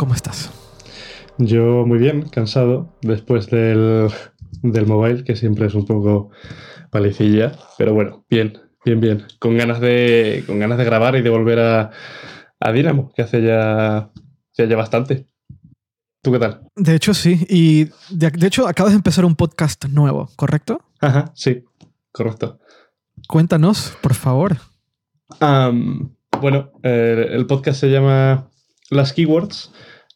¿cómo estás? Yo muy bien, cansado después del, del mobile, que siempre es un poco palicilla, pero bueno, bien, bien, bien. Con ganas de, con ganas de grabar y de volver a, a Dynamo, que hace ya, ya bastante. ¿Tú qué tal? De hecho, sí. Y de, hecho, acabas de empezar un podcast nuevo, ¿correcto? Ajá, sí, correcto. Cuéntanos, por favor. bueno, eh, el podcast se llama Las Keywords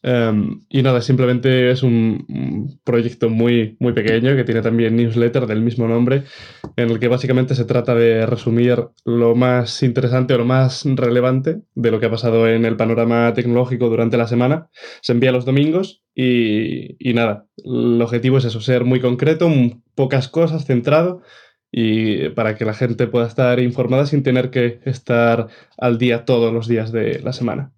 Em, y nada, simplemente es un, proyecto muy, muy pequeño que tiene también newsletter del mismo nombre, en el que básicamente se trata de resumir lo más interesante o lo más relevante de lo que ha pasado en el panorama tecnológico durante la semana. Se envía los domingos y, y nada, el objetivo es eso, ser muy concreto, pocas cosas, centrado y para que la gente pueda estar informada sin tener que estar al día todos los días de la semana.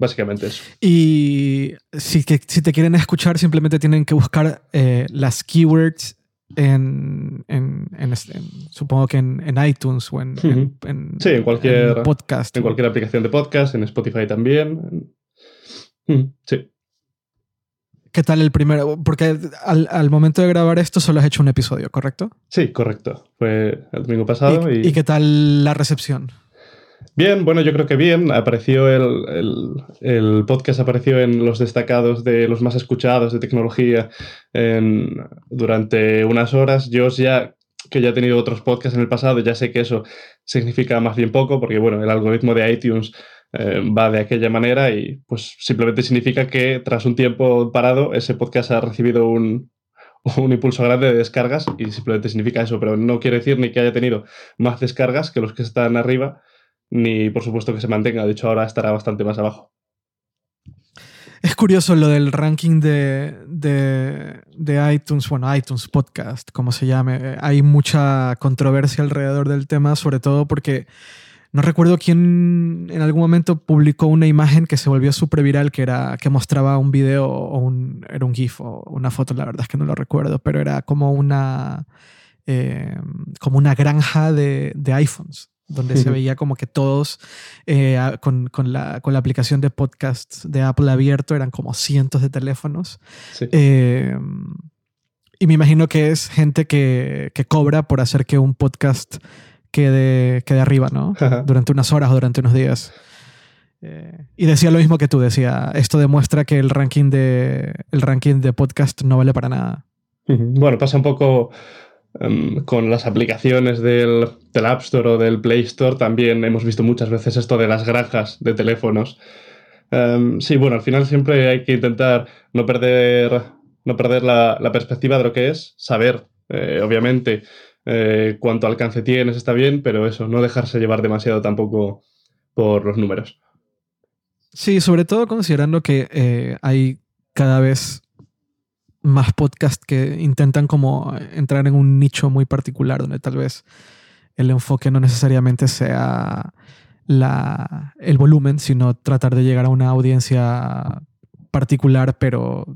Básicamente eso. Y si, que, si te quieren escuchar, simplemente tienen que buscar eh, las keywords en, en, supongo que en, iTunes o en, sí, en cualquier podcast. En cualquier aplicación de podcast, en Spotify también. Sí. ¿Qué tal el primero? Porque al, al, momento de grabar esto solo has hecho un episodio, ¿correcto? Sí, correcto. Fue el domingo pasado. ¿Y, ¿y qué tal la recepción? Bien, bueno, yo creo que bien. Apareció el, el, podcast, apareció en los destacados de los más escuchados de tecnología durante unas horas. Yo ya, que ya he tenido otros podcasts en el pasado, ya sé que eso significa más bien poco, porque bueno, el algoritmo de iTunes eh, va de aquella manera y pues simplemente significa que tras un tiempo parado ese podcast ha recibido un, un impulso grande de descargas y simplemente significa eso, pero no quiere decir ni que haya tenido más descargas que los que están arriba ni por supuesto que se mantenga. De hecho, ahora estará bastante más abajo. Es curioso lo del ranking de, de, iTunes, bueno, iTunes Podcast, como se llame. Hay mucha controversia alrededor del tema, sobre todo porque no recuerdo quién en algún momento publicó una imagen que se volvió súper viral, que, era, que mostraba un video o un, era un GIF o una foto, la verdad es que no lo recuerdo, pero era como una, eh, como una granja de, de iPhones donde se veía como que todos eh, con, con, la, con, la, aplicación de podcasts de Apple abierto eran como cientos de teléfonos. Eh, y me imagino que es gente que, que, cobra por hacer que un podcast quede, quede arriba, ¿no? Durante unas horas o durante unos días. Eh, y decía lo mismo que tú, decía, esto demuestra que el ranking de, el ranking de podcast no vale para nada. Bueno, pasa un poco Em, con las aplicaciones del, App Store o del Play Store también hemos visto muchas veces esto de las granjas de teléfonos. Em, sí, bueno, al final siempre hay que intentar no perder, no perder la, perspectiva de lo que es, saber, eh, obviamente, eh, cuánto alcance tienes, está bien, pero eso, no dejarse llevar demasiado tampoco por los números. Sí, sobre todo considerando que eh, hay cada vez más podcasts que intentan como entrar en un nicho muy particular donde tal vez el enfoque no necesariamente sea la, el volumen, sino tratar de llegar a una audiencia particular, pero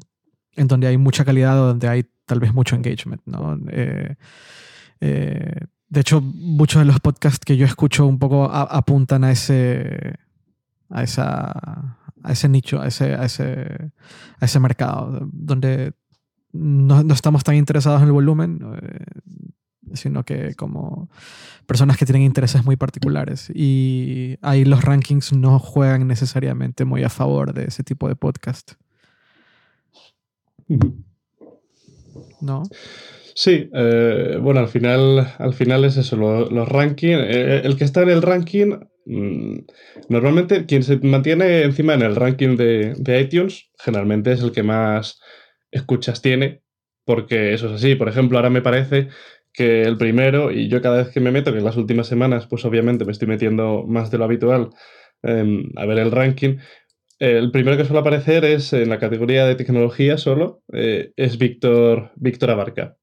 en donde hay mucha calidad o donde hay tal vez mucho engagement. ¿no? Eh, eh, de hecho, muchos de los podcasts que yo escucho un poco apuntan a ese, a, esa, a ese nicho, a ese, a ese, a ese mercado, donde no, no, estamos tan interesados en el volumen, eh, sino que como personas que tienen intereses muy particulares. Y ahí los rankings no juegan necesariamente muy a favor de ese tipo de podcast. ¿No? Sí, eh, bueno, al final, al final es eso, los rankings, eh, el que está en el ranking, mm, normalmente quien se mantiene encima en el ranking de, de iTunes, generalmente es el que más escuchas tiene, porque eso es así. Por ejemplo, ahora me parece que el primero, y yo cada vez que me meto, que en las últimas semanas, pues obviamente me estoy metiendo más de lo habitual em, a ver el ranking, el primero que suele aparecer es en la categoría de tecnología solo, eh, es Víctor, Víctor Abarca.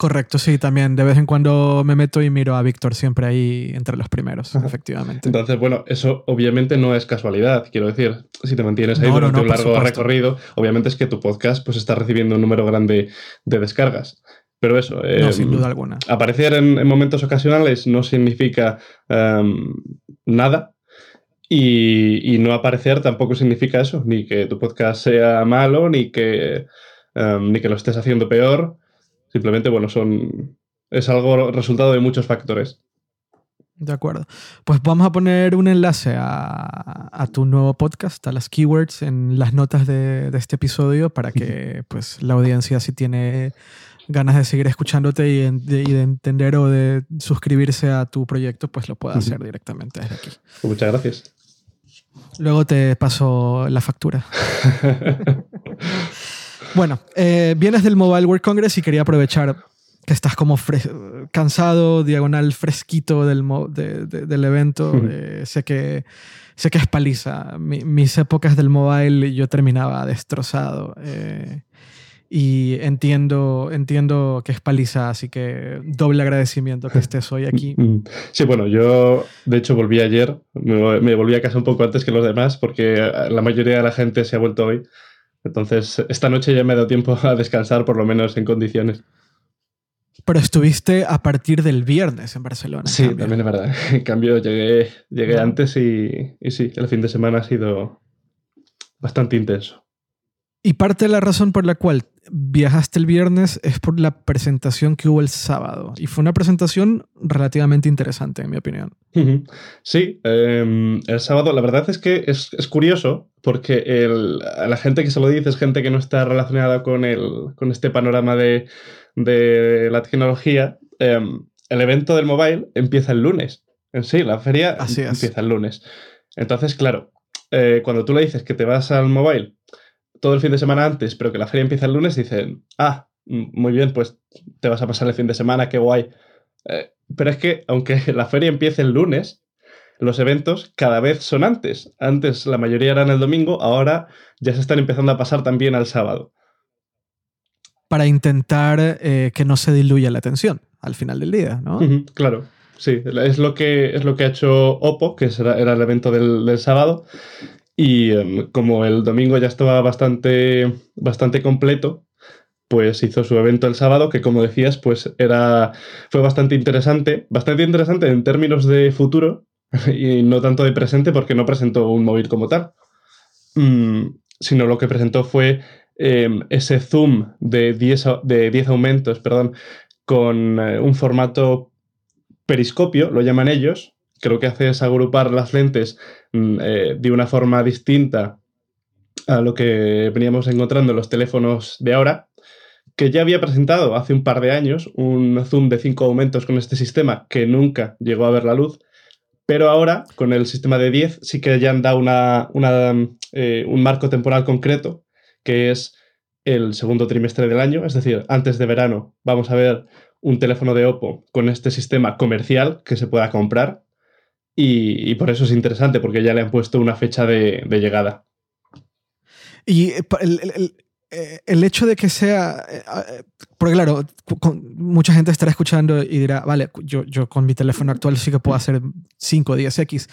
Correcto, sí, también de vez en cuando me meto y miro a Víctor siempre ahí entre los primeros, efectivamente. Entonces, bueno, eso obviamente no es casualidad, quiero decir, si te mantienes ahí durante un largo recorrido, obviamente es que tu podcast pues está recibiendo un número grande de descargas. Pero eso, no, sin duda alguna. Aparecer en, momentos ocasionales no significa em, nada. Y, no aparecer tampoco significa eso, ni que tu podcast sea malo, ni que, em, ni que lo estés haciendo peor. Simplemente, bueno, son. Es algo resultado de muchos factores. De acuerdo. Pues vamos a poner un enlace a, tu nuevo podcast, a las keywords, en las notas de, este episodio para que pues, la audiencia, si tiene ganas de seguir escuchándote y de, entender o de suscribirse a tu proyecto, pues lo pueda hacer directamente desde aquí. Pues muchas gracias. Luego te paso la factura. bueno, eh, vienes del Mobile World Congress y quería aprovechar que estás como cansado, diagonal fresquito del, del evento. Eh, sé, que, sé que es paliza. mis épocas del mobile yo terminaba destrozado. Eh, y entiendo, entiendo que es paliza, así que doble agradecimiento que estés hoy aquí. Mm. Sí, bueno, yo de hecho volví ayer, me, volví a casa un poco antes que los demás porque la mayoría de la gente se ha vuelto hoy. Entonces, esta noche ya me he dado tiempo a descansar, por lo menos en condiciones. Pero estuviste a partir del viernes en Barcelona. Sí, también es verdad. En cambio, llegué, llegué antes y, y sí, el fin de semana ha sido bastante intenso. Y parte de la razón por la cual viajaste el viernes es por la presentación que hubo el sábado. Y fue una presentación relativamente interesante, en mi opinión. Sí, em, el sábado, la verdad es que es, curioso porque la gente que se lo dice es gente que no está relacionada con, el, con este panorama de, de la tecnología. Em, el evento del mobile empieza el lunes. En sí, la feria empieza el lunes. Entonces, claro, eh, cuando tú le dices que te vas al mobile todo el fin de semana antes, pero que la feria empieza el lunes, dicen, ah, muy bien, pues te vas a pasar el fin de semana, qué guay. Eh, pero es que, aunque la feria empiece el lunes, los eventos cada vez son antes. Antes la mayoría eran el domingo, ahora ya se están empezando a pasar también al sábado. Para intentar eh, que no se diluya la atención al final del día, ¿no? claro. Sí, es lo que, es lo que ha hecho Oppo, que era, era el evento del, del sábado, y em, como el domingo ya estaba bastante, bastante completo, pues hizo su evento el sábado, que como decías, pues era, fue bastante interesante, bastante interesante en términos de futuro y no tanto de presente porque no presentó un móvil como tal, mm, sino lo que presentó fue em, ese zoom de 10, de 10 aumentos, perdón, con eh, un formato periscopio, lo llaman ellos, que lo que hace es agrupar las lentes mm, eh, de una forma distinta a lo que veníamos encontrando en los teléfonos de ahora, que ya había presentado hace un par de años un zoom de 5 aumentos con este sistema que nunca llegó a ver la luz, pero ahora con el sistema de 10 sí que ya han dado una, eh, un marco temporal concreto, que es el segundo trimestre del año, es decir, antes de verano vamos a ver un teléfono de Oppo con este sistema comercial que se pueda comprar y, por eso es interesante, porque ya le han puesto una fecha de, llegada. Y eh, eh, el, hecho de que sea, eh, porque claro, mucha gente estará escuchando y dirá, vale, yo, yo con mi teléfono actual sí que puedo hacer 5 o 10X,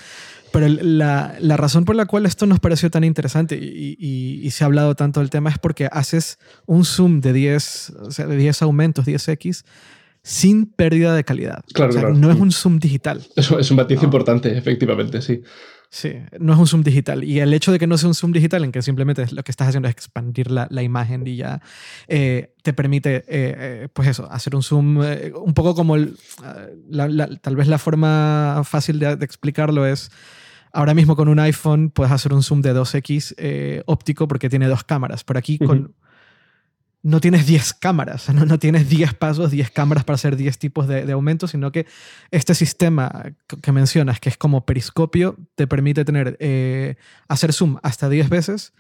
pero la, la, razón por la cual esto nos pareció tan interesante y, y, se ha hablado tanto del tema es porque haces un zoom de 10, o sea, de 10 aumentos, 10X, sin pérdida de calidad. Claro, claro. No es un zoom digital. Eso es un matiz importante, efectivamente, sí. Sí, no es un zoom digital. Y el hecho de que no sea un zoom digital, en que simplemente lo que estás haciendo es expandir la, la imagen y ya eh, te permite, eh, eh, pues eso, hacer un zoom un poco como el, tal vez la forma fácil de, explicarlo es, ahora mismo con un iPhone puedes hacer un zoom de 2x óptico porque tiene dos cámaras, pero aquí con no tienes 10 cámaras, no, no tienes 10 pasos, 10 cámaras para hacer 10 tipos de, aumentos, sino que este sistema que mencionas, que es como periscopio, te permite tener, eh, hacer zoom hasta 10 veces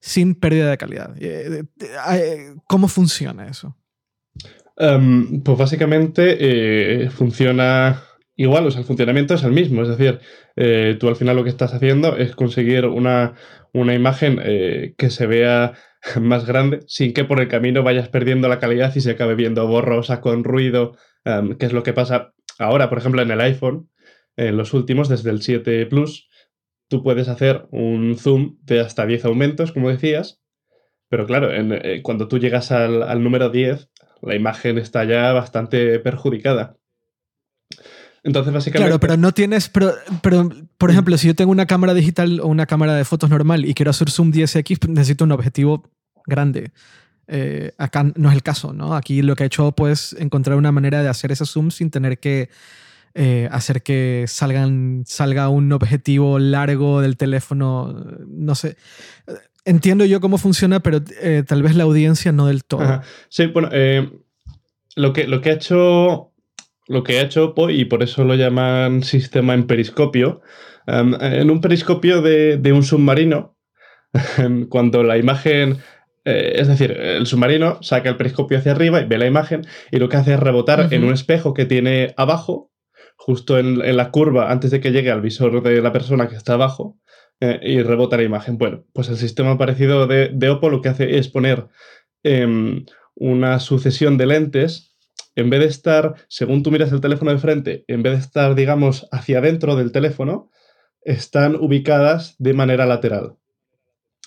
sin pérdida de calidad. Eh, eh, ¿Cómo funciona eso? Em, pues básicamente funciona igual, o sea, el funcionamiento es el mismo, es decir, tú al final lo que estás haciendo es conseguir una, una imagen que se vea más grande sin que por el camino vayas perdiendo la calidad y se acabe viendo borrosa, con ruido, em, que es lo que pasa ahora, por ejemplo, en el iPhone, en los últimos, desde el 7 Plus, tú puedes hacer un zoom de hasta 10 aumentos, como decías, pero claro, eh, cuando tú llegas al, al, número 10, la imagen está ya bastante perjudicada. Entonces, básicamente. Claro, pero no tienes. Pero, pero, por ejemplo, si yo tengo una cámara digital o una cámara de fotos normal y quiero hacer zoom 10x, necesito un objetivo grande. Eh, acá no es el caso, ¿no? Aquí lo que ha hecho pues encontrar una manera de hacer ese zoom sin tener que eh, hacer que salgan, salga un objetivo largo del teléfono, no sé. Entiendo yo cómo funciona, pero eh, tal vez la audiencia no del todo. Sí, bueno, lo, que, lo que ha hecho lo que ha hecho y por eso lo llaman sistema en periscopio. Em, en un periscopio de, de un submarino, cuando la imagen eh, es decir, el submarino saca el periscopio hacia arriba y ve la imagen y lo que hace es rebotar en un espejo que tiene abajo, justo en, la curva antes de que llegue al visor de la persona que está abajo, eh, y rebota la imagen. Bueno, pues el sistema parecido de, de Oppo lo que hace es poner em, una sucesión de lentes en vez de estar, según tú miras el teléfono de frente, en vez de estar, digamos, hacia adentro del teléfono, están ubicadas de manera lateral.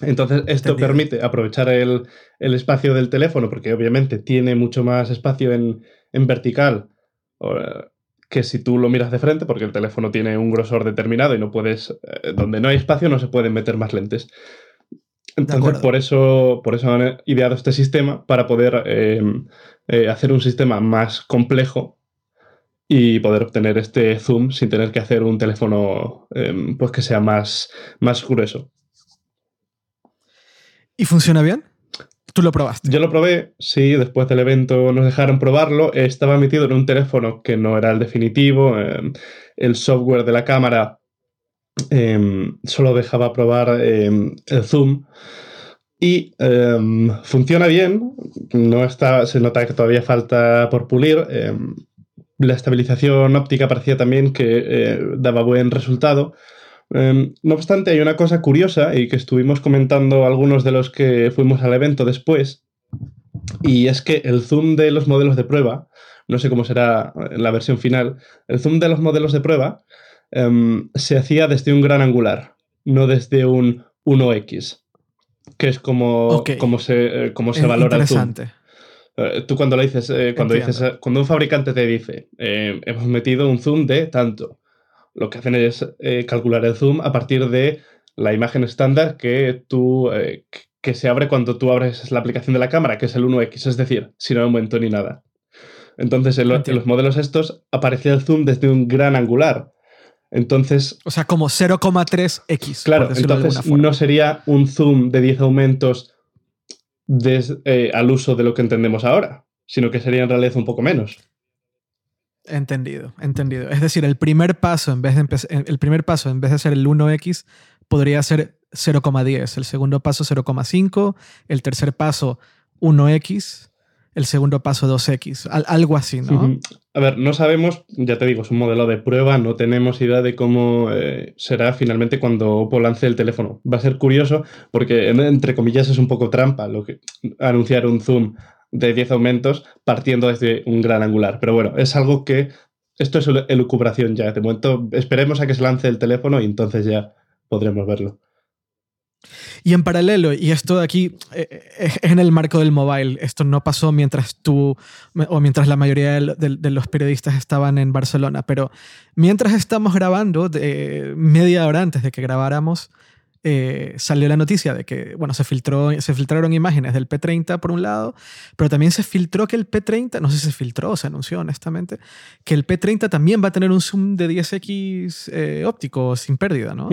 Entonces, esto permite aprovechar el, espacio del teléfono, porque obviamente tiene mucho más espacio en, vertical que si tú lo miras de frente, porque el teléfono tiene un grosor determinado y no puedes, eh, donde no hay espacio no se pueden meter más lentes. Entonces, por eso, por eso han ideado este sistema para poder em, eh, hacer un sistema más complejo y poder obtener este zoom sin tener que hacer un teléfono em, pues que sea más, más grueso. ¿Y funciona bien? ¿Tú lo probaste? Yo lo probé, sí, después del evento nos dejaron probarlo. Estaba metido en un teléfono que no era el definitivo. Em, el software de la cámara em, solo dejaba probar el zoom. Y funciona bien. No está, se nota que todavía falta por pulir. la estabilización óptica parecía también que eh, daba buen resultado. Em, no obstante, hay una cosa curiosa y que estuvimos comentando algunos de los que fuimos al evento después, y es que el zoom de los modelos de prueba, no sé cómo será en la versión final, el zoom de los modelos de prueba em, se hacía desde un gran angular, no desde un 1x, que es como, como se, eh, se valora el zoom. Eh, tú cuando le dices, eh, cuando dices, cuando un fabricante te dice, hemos metido un zoom de tanto, lo que hacen es eh, calcular el zoom a partir de la imagen estándar que tú eh, que se abre cuando tú abres la aplicación de la cámara, que es el 1x, es decir, sin aumento ni nada. Entonces, en, los modelos estos aparecía el zoom desde un gran angular. Entonces. O sea, como 0,3x. Claro, entonces no sería un zoom de 10 aumentos eh, al uso de lo que entendemos ahora, sino que sería en realidad un poco menos. Entendido, entendido. Es decir, el primer paso en vez de el primer paso en vez de ser el 1x podría ser 0,10, el segundo paso 0,5, el tercer paso 1x, el segundo paso 2x, algo así, ¿no? A ver, no sabemos, ya te digo, es un modelo de prueba, no tenemos idea de cómo eh, será finalmente cuando Oppo lance el teléfono. Va a ser curioso porque, entre comillas, es un poco trampa lo que anunciar un zoom de 10 aumentos partiendo desde un gran angular. Pero bueno, es algo que esto es elucubración ya. De momento esperemos a que se lance el teléfono y entonces ya podremos verlo. Y en paralelo, y esto de aquí eh, eh, es en el marco del mobile, esto no pasó mientras tú o mientras la mayoría de, los periodistas estaban en Barcelona, pero mientras estamos grabando, media hora antes de que grabáramos, eh, salió la noticia de que, bueno, se, filtró, se filtraron imágenes del P30 por un lado, pero también se filtró que el P30, no sé si se filtró se anunció honestamente, que el P30 también va a tener un zoom de 10x eh, óptico sin pérdida, ¿no?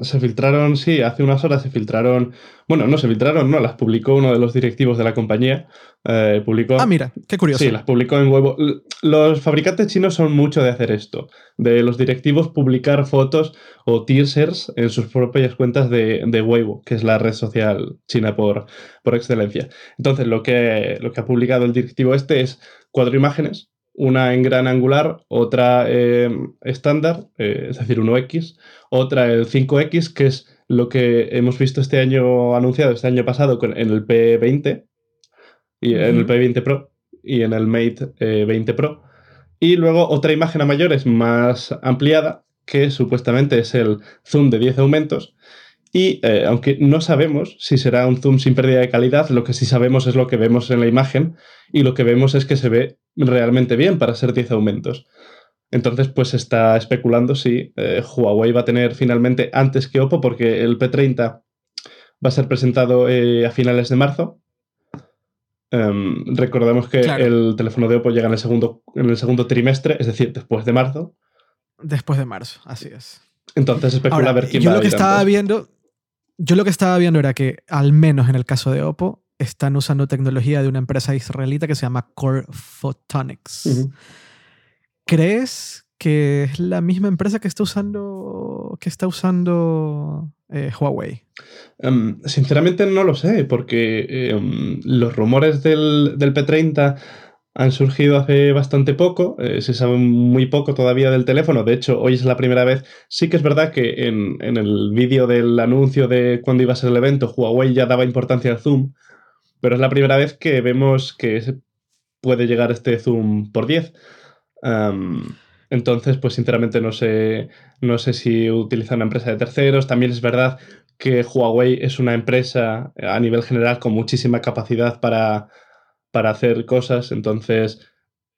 Se filtraron, sí, hace unas horas se filtraron, bueno, no se filtraron, no, las publicó uno de los directivos de la compañía. Eh, publicó, ah, mira, qué curioso. Sí, las publicó en huevo. Los fabricantes chinos son mucho de hacer esto, de los directivos publicar fotos o teasers en sus propias cuentas de, de Weibo, que es la red social china por, por excelencia. Entonces, lo que, lo que ha publicado el directivo este es cuatro imágenes una en gran angular, otra eh, estándar, eh, es decir, 1X, otra el 5X, que es lo que hemos visto este año anunciado, este año pasado en el P20, y en el P20 Pro y en el Mate 20 eh, Pro. Y luego otra imagen a mayores más ampliada, que supuestamente es el zoom de 10 aumentos, y eh, aunque no sabemos si será un zoom sin pérdida de calidad, lo que sí sabemos es lo que vemos en la imagen y lo que vemos es que se ve realmente bien para ser 10 aumentos. Entonces, pues se está especulando si eh, Huawei va a tener finalmente antes que Oppo, porque el P30 va a ser presentado eh, a finales de marzo. Em, recordemos que el teléfono de Oppo llega en el, segundo, en el segundo trimestre, es decir, después de marzo. Después de marzo, así es. Entonces especula a ver quién yo va lo que estaba viendo, Yo lo que estaba viendo era que, al menos en el caso de Oppo, están usando tecnología de una empresa israelita que se llama Core Photonics. ¿Crees que es la misma empresa que está usando, que está usando eh, Huawei? Em, sinceramente no lo sé, porque em, los rumores del, P30 han surgido hace bastante poco, eh, se sabe muy poco todavía del teléfono, de hecho hoy es la primera vez, sí que es verdad que en, en el vídeo del anuncio de cuándo iba a ser el evento, Huawei ya daba importancia al zoom, pero es la primera vez que vemos que puede llegar este zoom por 10. entonces, pues sinceramente no sé, no sé si utiliza una empresa de terceros. También es verdad que Huawei es una empresa a nivel general con muchísima capacidad para, para hacer cosas, entonces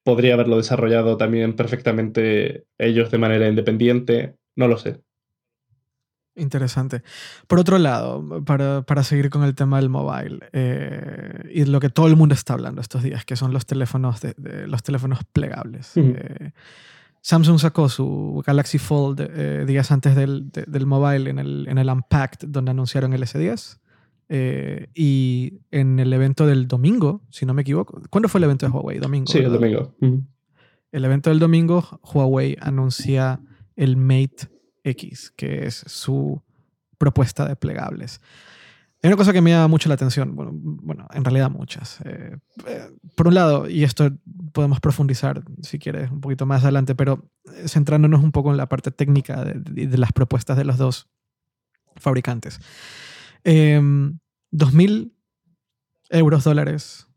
podría haberlo desarrollado también perfectamente ellos de manera independiente. No lo sé. Interesante. Por otro lado, para, seguir con el tema del mobile eh, y lo que todo el mundo está hablando estos días, que son los teléfonos, de, los teléfonos plegables. Eh, Samsung sacó su Galaxy Fold eh, días antes del, mobile en el, en el Unpacked, donde anunciaron el S10. Y en el evento del domingo, si no me equivoco, ¿cuándo fue el evento de Huawei? Domingo. Sí, el domingo. El evento del domingo, Huawei anuncia el Mate X, que es su propuesta de plegables. Hay una cosa que me llama mucho la atención, bueno, bueno en realidad muchas. Eh, eh, por un lado, y esto podemos profundizar si quieres un poquito más adelante, pero eh, centrándonos un poco en la parte técnica de, las propuestas de los dos fabricantes. 2.000 em, euros dólares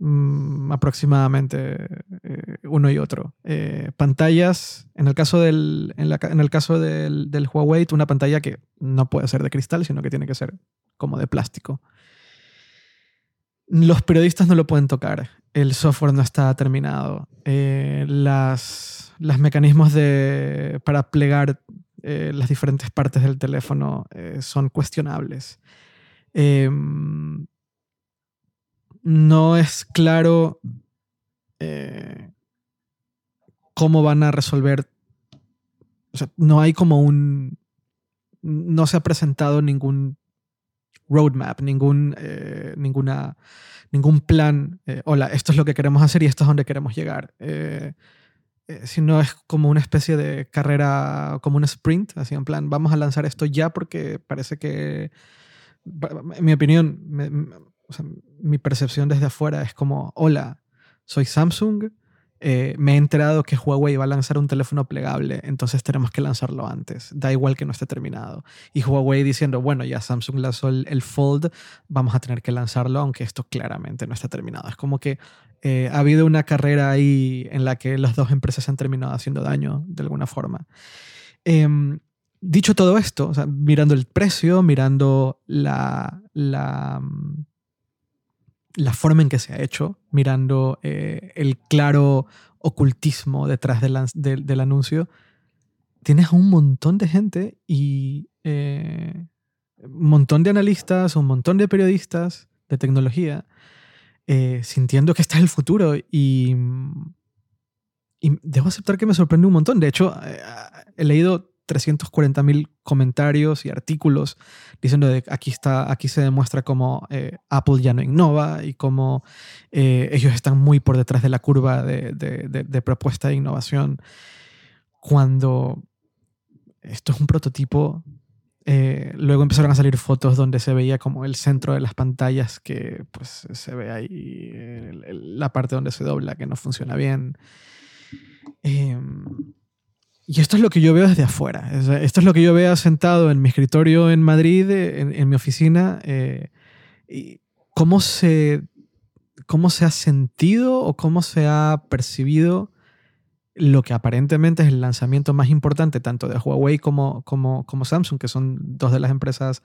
Mm, aproximadamente eh, uno y otro. Eh, pantallas, en el caso, del, en, el caso del, Huawei, una pantalla que no puede ser de cristal, sino que tiene que ser como de plástico. Los periodistas no lo pueden tocar, el software no está terminado, eh, las, los mecanismos de, para plegar las diferentes partes del teléfono son cuestionables. Em, no es claro eh, cómo van a resolver. O sea, no hay como un. No se ha presentado ningún roadmap, ningún, eh, ninguna, ningún plan. Eh, hola, esto es lo que queremos hacer y esto es donde queremos llegar. Sino es como una especie de carrera, como un sprint, así en plan, vamos a lanzar esto ya porque parece que, en mi opinión, mi percepción desde afuera es como, hola, soy Samsung, eh, me he enterado que Huawei va a lanzar un teléfono plegable, entonces tenemos que lanzarlo antes, da igual que no esté terminado. Y Huawei diciendo, bueno, ya Samsung lanzó el, Fold, vamos a tener que lanzarlo, aunque esto claramente no está terminado. Es como que eh, ha habido una carrera ahí en la que las dos empresas han terminado haciendo daño de alguna forma. Em, dicho todo esto, mirando el precio, mirando la, la mm, la forma en que se ha hecho, mirando eh, el claro ocultismo detrás del, anuncio, tienes un montón de gente y eh, un montón de analistas, un montón de periodistas de tecnología eh, sintiendo que este es el futuro y, y debo aceptar que me sorprende un montón. De hecho, he leído 340.000 comentarios y artículos diciendo de aquí, está, aquí se demuestra cómo eh, Apple ya no innova y cómo eh, ellos están muy por detrás de la curva de, de, propuesta de innovación. Cuando esto es un prototipo, eh, luego empezaron a salir fotos donde se veía como el centro de las pantallas que pues se ve ahí la parte donde se dobla que no funciona bien. Em, y esto es lo que yo veo desde afuera. Esto es lo que yo veo sentado en mi escritorio en Madrid, en, mi oficina. Eh, y cómo, se, ¿Cómo se ha sentido o cómo se ha percibido lo que aparentemente es el lanzamiento más importante tanto de Huawei como, como, Samsung, que son dos de las empresas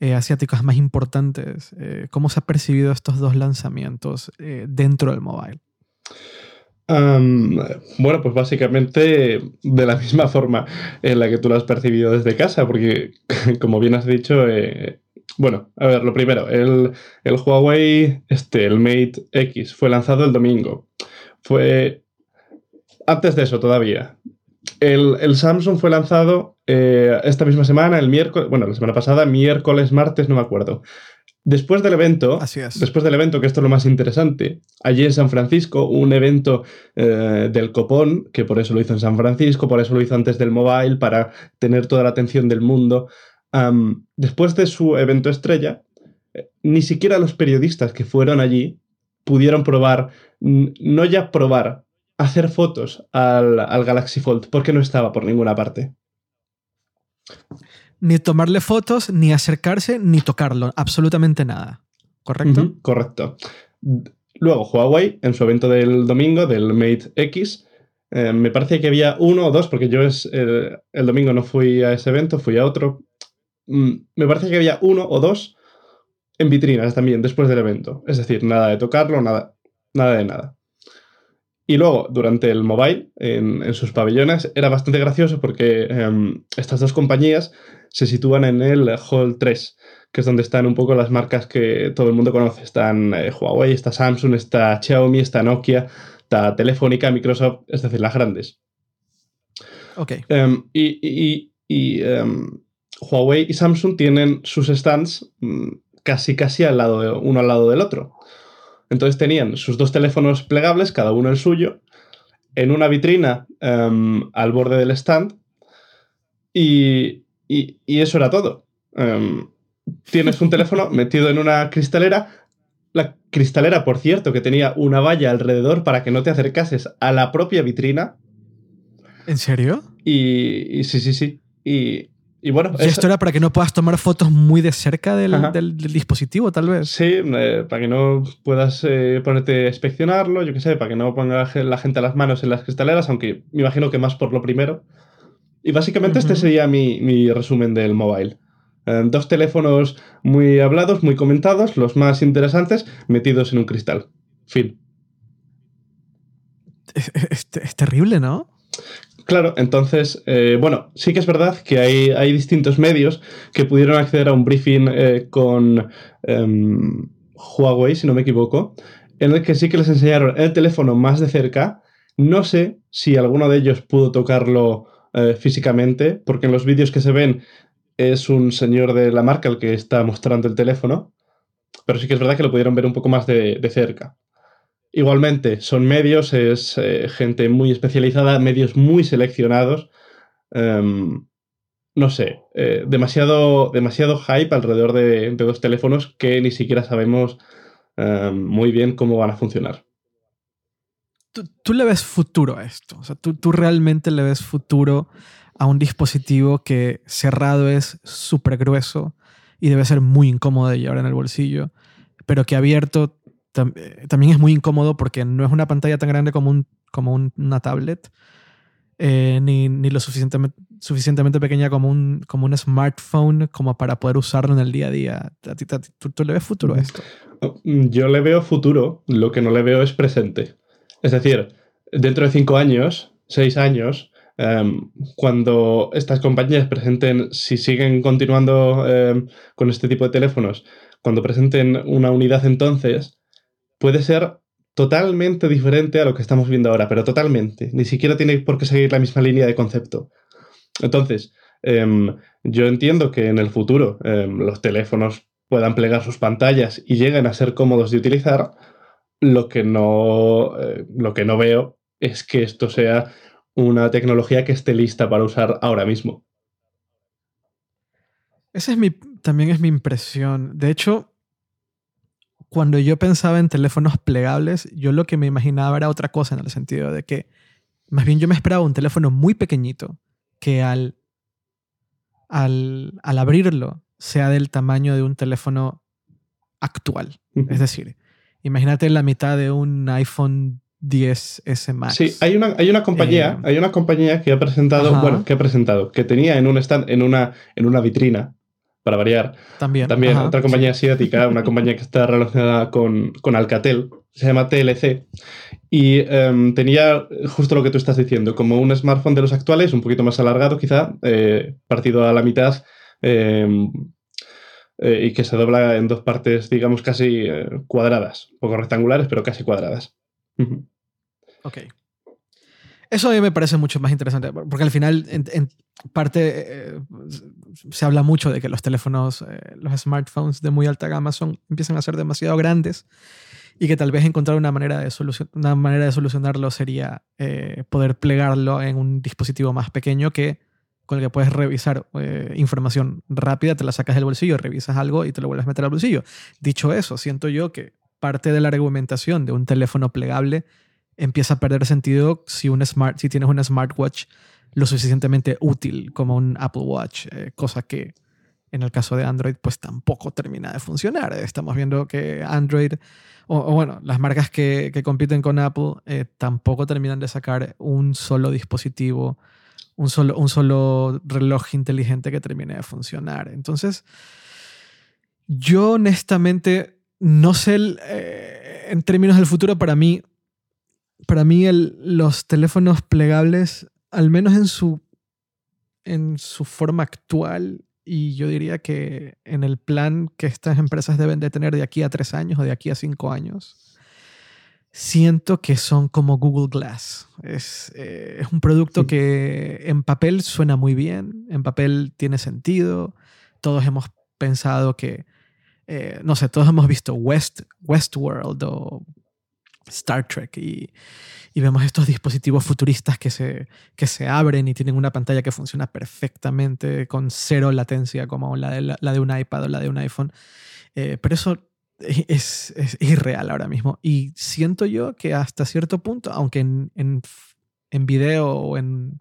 eh, asiáticas más importantes? Eh, ¿Cómo se ha percibido estos dos lanzamientos dentro del mobile? bueno, pues básicamente de la misma forma en la que tú lo has percibido desde casa, porque como bien has dicho, eh, bueno, a ver, lo primero, el, el, Huawei, este, el Mate X, fue lanzado el domingo. Fue antes de eso todavía. El, el Samsung fue lanzado eh, esta misma semana, el miércoles, bueno, la semana pasada, miércoles, martes, no me acuerdo. Después del evento, después del evento, que esto es lo más interesante, allí en San Francisco, un evento eh, del copón, que por eso lo hizo en San Francisco, por eso lo hizo antes del mobile, para tener toda la atención del mundo. después de su evento estrella, eh, ni siquiera los periodistas que fueron allí pudieron probar, no ya probar, hacer fotos al, al Galaxy Fold, porque no estaba por ninguna parte ni tomarle fotos, ni acercarse, ni tocarlo. Absolutamente nada. ¿Correcto? correcto. Luego, Huawei, en su evento del domingo, del Mate X, eh, me parece que había uno o dos, porque yo es, el, domingo no fui a ese evento, fui a otro. Mm, me parece que había uno o dos en vitrinas también después del evento. Es decir, nada de tocarlo, nada, nada de nada. Y luego, durante el mobile, en, sus pabellones, era bastante gracioso porque em, estas dos compañías se sitúan en el Hall 3, que es donde están un poco las marcas que todo el mundo conoce. Están eh, Huawei, está Samsung, está Xiaomi, está Nokia, está Telefónica, Microsoft, es decir, las grandes. Ok. Em, y, em, Huawei y Samsung tienen sus stands mm, casi casi al lado de, uno al lado del otro. Entonces tenían sus dos teléfonos plegables, cada uno el suyo, en una vitrina em, al borde del stand y, eso era todo. Em, tienes un teléfono metido en una cristalera. La cristalera, por cierto, que tenía una valla alrededor para que no te acercases a la propia vitrina. ¿En serio? Y, y sí, sí, sí. Y, y bueno, esto era para que no puedas tomar fotos muy de cerca del, dispositivo, tal vez. Sí, eh, para que no puedas eh, ponerte a inspeccionarlo, yo qué sé, para que no ponga la gente las manos en las cristaleras, aunque me imagino que más por lo primero. Y básicamente este sería mi, resumen del mobile. Eh, dos teléfonos muy hablados, muy comentados, los más interesantes, metidos en un cristal. Fin. es terrible, ¿no? Claro, entonces, eh, bueno, sí que es verdad que hay, hay, distintos medios que pudieron acceder a un briefing eh, con em, Huawei, si no me equivoco, en el que sí que les enseñaron el teléfono más de cerca. No sé si alguno de ellos pudo tocarlo eh, físicamente, porque en los vídeos que se ven es un señor de la marca el que está mostrando el teléfono, pero sí que es verdad que lo pudieron ver un poco más de cerca. Igualmente, son medios, es eh, gente muy especializada, medios muy seleccionados. Em, no sé, eh, demasiado, demasiado hype alrededor de, dos teléfonos que ni siquiera sabemos em, muy bien cómo van a funcionar. ¿Tú, le ves futuro a esto? O sea, ¿tú, ¿tú, realmente le ves futuro a un dispositivo que cerrado es súper grueso y debe ser muy incómodo de llevar en el bolsillo, pero que abierto eh, también es muy incómodo porque no es una pantalla tan grande como, un, como una tablet, eh, ni, lo suficientemente, suficientemente pequeña como un, como un smartphone como para poder usarlo en el día a día. ¿Tú, le ves futuro a esto? Oh, mm, yo le veo futuro, lo que no le veo es presente. Es decir, dentro de cinco años, seis años, em, cuando estas compañías presenten, si siguen continuando em, con este tipo de teléfonos, cuando presenten una unidad entonces, puede ser totalmente diferente a lo que estamos viendo ahora, pero totalmente. Ni siquiera tiene por qué seguir la misma línea de concepto. Entonces, em, yo entiendo que en el futuro em, los teléfonos puedan plegar sus pantallas y lleguen a ser cómodos de utilizar. Lo que no, eh, lo que no veo es que esto sea una tecnología que esté lista para usar ahora mismo. Esa es mi, también es mi impresión. De hecho, cuando yo pensaba en teléfonos plegables, yo lo que me imaginaba era otra cosa en el sentido de que, más bien yo me esperaba un teléfono muy pequeñito que al, al, abrirlo sea del tamaño de un teléfono actual. Es decir, imagínate la mitad de un iPhone 10S Max. Sí, hay una, hay una compañía, eh, hay una compañía que ha presentado, bueno, que ha presentado, que tenía en un stand, en una, en una vitrina, para variar. También. También otra compañía asiática, una compañía que está relacionada con, Alcatel, se llama TLC. Y em, tenía justo lo que tú estás diciendo, como un smartphone de los actuales, un poquito más alargado quizá, eh, partido a la mitad, em, eh, y que se dobla en dos partes, digamos, casi eh, cuadradas, un poco rectangulares, pero casi cuadradas. Ok. Eso a mí me parece mucho más interesante, porque al final, en, parte, se habla mucho de que los teléfonos, los smartphones de muy alta gama son, empiezan a ser demasiado grandes y que tal vez encontrar una manera de, una manera de solucionarlo sería eh, poder plegarlo en un dispositivo más pequeño que con el que puedes revisar eh, información rápida, te la sacas del bolsillo, revisas algo y te lo vuelves a meter al bolsillo. Dicho eso, siento yo que parte de la argumentación de un teléfono plegable empieza a perder sentido si, un smart, si tienes una smartwatch lo suficientemente útil como un Apple Watch, eh, cosa que en el caso de Android pues tampoco termina de funcionar. Estamos viendo que Android o, bueno, las marcas que, compiten con Apple eh, tampoco terminan de sacar un solo dispositivo, un solo, un solo reloj inteligente que termine de funcionar. Entonces, yo honestamente no sé, eh, en términos del futuro, para mí, para mí los teléfonos plegables, al menos en su, en su forma actual, y yo diría que en el plan que estas empresas deben de tener de aquí a tres años o de aquí a cinco años, siento que son como Google Glass. Es, eh, es un producto que en papel suena muy bien, en papel tiene sentido. Todos hemos pensado que, eh, no sé, todos hemos visto West, Westworld o Star Trek y, y vemos estos dispositivos futuristas que se, que se abren y tienen una pantalla que funciona perfectamente con cero latencia como la de, la, de un iPad o la de un iPhone. Eh, pero eso es, es, irreal ahora mismo. Y siento yo que hasta cierto punto, aunque en, en, en video o en,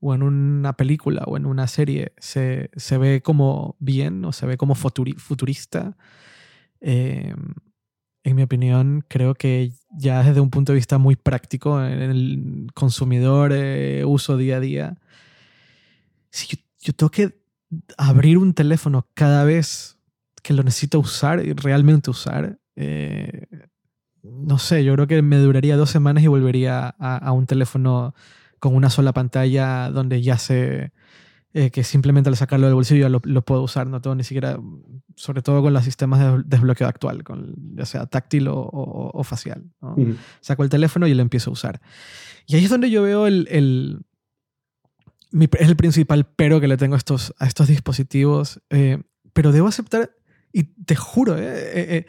o en una película o en una serie se, se ve como bien o se ve como futurista, eh, en mi opinión, creo que ya desde un punto de vista muy práctico en el consumidor, eh, uso día a día, si yo, tengo que abrir un teléfono cada vez que lo necesito usar y realmente usar, eh, no sé, yo creo que me duraría dos semanas y volvería a, un teléfono con una sola pantalla donde ya sé eh, que simplemente al sacarlo del bolsillo ya lo, lo, puedo usar, no tengo ni siquiera sobre todo con los sistemas de desbloqueo actual, con, ya sea táctil o, facial. Saco el teléfono y lo empiezo a usar. Y ahí es donde yo veo el, el es el principal pero que le tengo a estos, a estos dispositivos. Eh, pero debo aceptar, y te juro, eh, eh,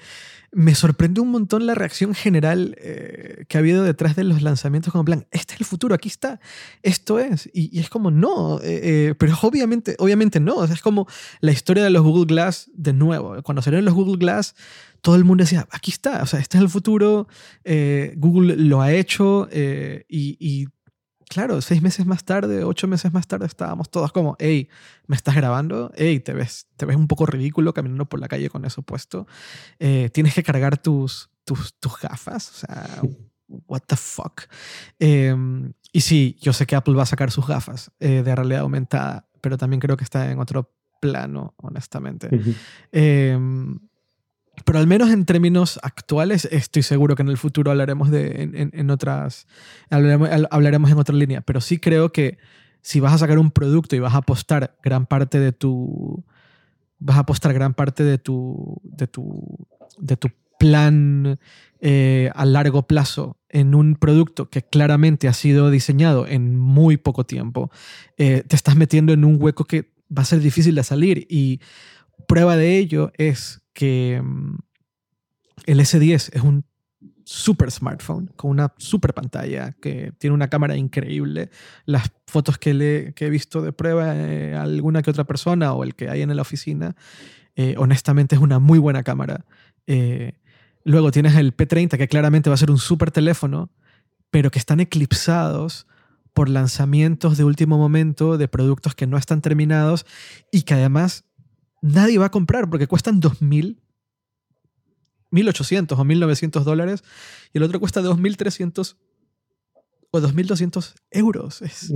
me sorprende un montón la reacción general eh, que ha habido detrás de los lanzamientos como plan, este es el futuro, aquí está, esto es. Y, es como, no, eh, eh, pero obviamente, obviamente no. es como la historia de los Google Glass de nuevo. Cuando salieron los Google Glass, todo el mundo decía, aquí está, o sea, este es el futuro, Google lo ha hecho y claro, seis meses más tarde, ocho meses más tarde, estábamos todos como, hey, ¿me estás grabando? Hey, te ves, te ves un poco ridículo caminando por la calle con eso puesto. Eh, tienes que cargar tus, tus, tus, gafas. O sea, what the fuck. Em, y sí, yo sé que Apple va a sacar sus gafas eh, de realidad aumentada, pero también creo que está en otro plano, honestamente. Pero al menos en términos actuales, estoy seguro que en el futuro hablaremos de en, otras hablaremos, en otra línea. Pero sí creo que si vas a sacar un producto y vas a apostar gran parte de tu vas a apostar gran parte de tu de tu de tu plan eh, a largo plazo en un producto que claramente ha sido diseñado en muy poco tiempo, eh, te estás metiendo en un hueco que va a ser difícil de salir y prueba de ello es que mm, el S10 es un super smartphone con una super pantalla que tiene una cámara increíble. Las fotos que, le, he visto de prueba eh, alguna que otra persona o el que hay en la oficina, eh, honestamente es una muy buena cámara. Eh, luego tienes el P30 que claramente va a ser un super teléfono, pero que están eclipsados por lanzamientos de último momento de productos que no están terminados y que además nadie va a comprar porque cuestan 2.000, 1.800 o 1.900 dólares y el otro cuesta 2.300 o 2.200 euros. Es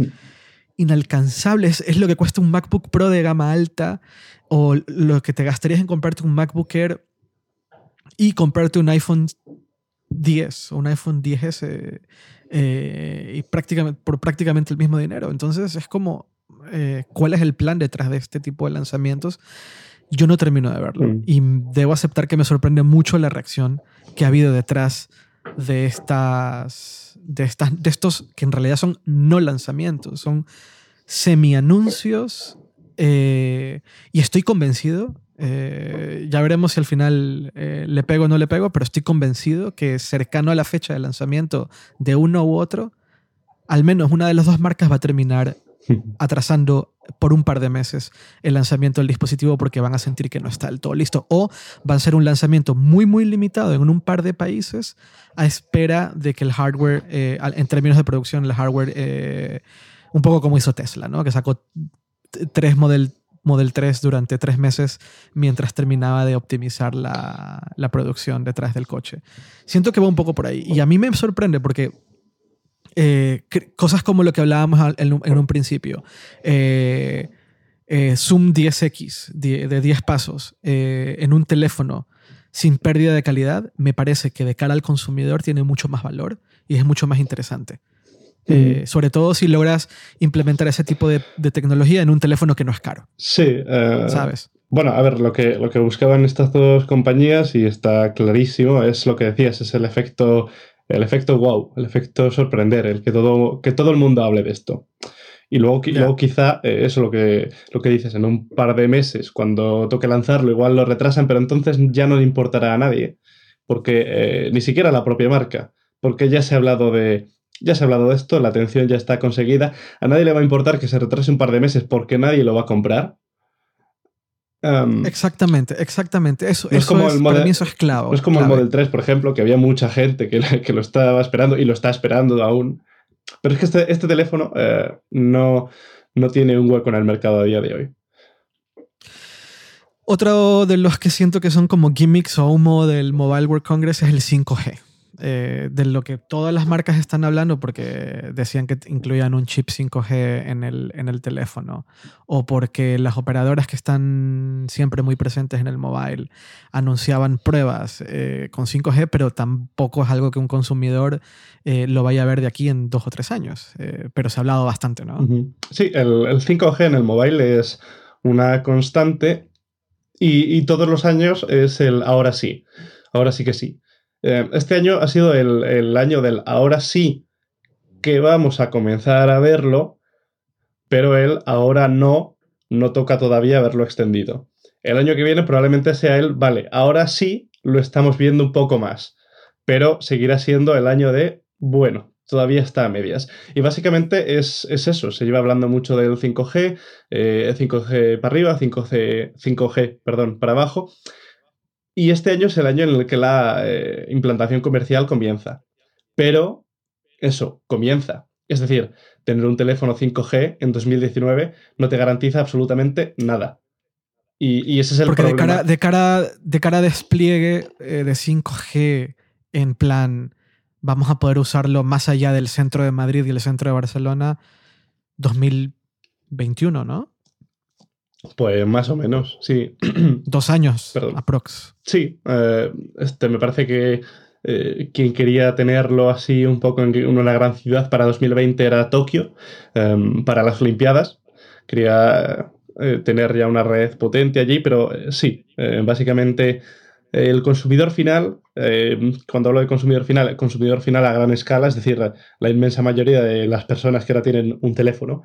inalcanzable. Es, lo que cuesta un MacBook Pro de gama alta o lo que te gastarías en comprarte un MacBook Air y comprarte un iPhone 10 o un iPhone 10S eh, y prácticamente, por prácticamente el mismo dinero. Entonces es como, eh, ¿cuál es el plan detrás de este tipo de lanzamientos? Yo no termino de verlo Mm. y debo aceptar que me sorprende mucho la reacción que ha habido detrás de estas, de estas, de estos que en realidad son no lanzamientos, son semi-anuncios eh, y estoy convencido, eh, ya veremos si al final eh, le pego o no le pego, pero estoy convencido que cercano a la fecha de lanzamiento de uno u otro, al menos una de las dos marcas va a terminar atrasando por un par de meses el lanzamiento del dispositivo porque van a sentir que no está del todo listo. O va a ser un lanzamiento muy, muy limitado en un par de países a espera de que el hardware, eh, en términos de producción, el hardware, eh, un poco como hizo Tesla, ¿no? que sacó tres Model, Model 3 durante tres meses mientras terminaba de optimizar la, la producción detrás del coche. Siento que va un poco por ahí. Y a mí me sorprende porque eh, cosas como lo que hablábamos en un, en un principio. Eh, eh, Zoom 10X die- de 10 pasos en un teléfono sin pérdida de calidad, me parece que de cara al consumidor tiene mucho más valor y es mucho más interesante. Eh, sobre todo si logras implementar ese tipo de, de tecnología en un teléfono que no es caro, Sí. ¿sabes? Bueno, a ver, lo que, lo que buscaban estas dos compañías, y está clarísimo, es lo que decías, es el efecto, el efecto wow, el efecto sorprender, el que todo, que todo el mundo hable de esto. Y luego, luego quizá, eh, eso lo que, lo que dices, en un par de meses, cuando toque lanzarlo, igual lo retrasan, pero entonces ya no le importará a nadie, porque eh, ni siquiera a la propia marca, porque ya se ha hablado de... Ya se ha hablado de esto, la atención ya está conseguida. A nadie le va a importar que se retrase un par de meses porque nadie lo va a comprar. Am, Exactamente, exactamente. Eso, No es eso como es, el para Model- mí eso es clave. No es como el. Model 3, por ejemplo, que había mucha gente que, que lo estaba esperando y lo está esperando aún. Pero es que este, este teléfono eh, no, no tiene un hueco en el mercado a día de hoy. Otro de los que siento que son como gimmicks o humo del Mobile World Congress es el 5G. Eh, de lo que todas las marcas están hablando porque decían que incluían un chip 5G en el, en el teléfono o porque las operadoras que están siempre muy presentes en el mobile anunciaban pruebas eh, con 5G, pero tampoco es algo que un consumidor eh, lo vaya a ver de aquí en dos o tres años. Pero se ha hablado bastante, ¿no? Sí, el, el 5G en el mobile es una constante y, y todos los años es el ahora sí. Ahora sí que sí. Eh, este año ha sido el, el año del ahora sí que vamos a comenzar a verlo, pero el ahora no no toca todavía haberlo extendido. El año que viene probablemente sea el, vale, ahora sí lo estamos viendo un poco más, pero seguirá siendo el año de, bueno, todavía está a medias. Y básicamente es, es eso, se lleva hablando mucho del 5G, eh, 5G para arriba, 5G, 5G perdón, para abajo. Y este año es el año en el que la eh, implantación comercial comienza. Pero eso, comienza. Es decir, tener un teléfono 5G en 2019 no te garantiza absolutamente nada. Y, y ese es el Porque de problema. cara, de, cara, de cara a despliegue eh, de 5G en plan, vamos a poder usarlo más allá del centro de Madrid y el centro de Barcelona 2021, ¿no? Pues más o menos, sí. Dos años, Perdón. aprox. Sí, eh, este, me parece que eh, quien quería tenerlo así un poco en una gran ciudad para 2020 era Tokio, eh, para las Olimpiadas. Quería eh, tener ya una red potente allí, pero sí, básicamente el consumidor final, eh, cuando hablo de consumidor final, el consumidor final a gran escala, es decir, la inmensa mayoría de las personas que ahora tienen un teléfono,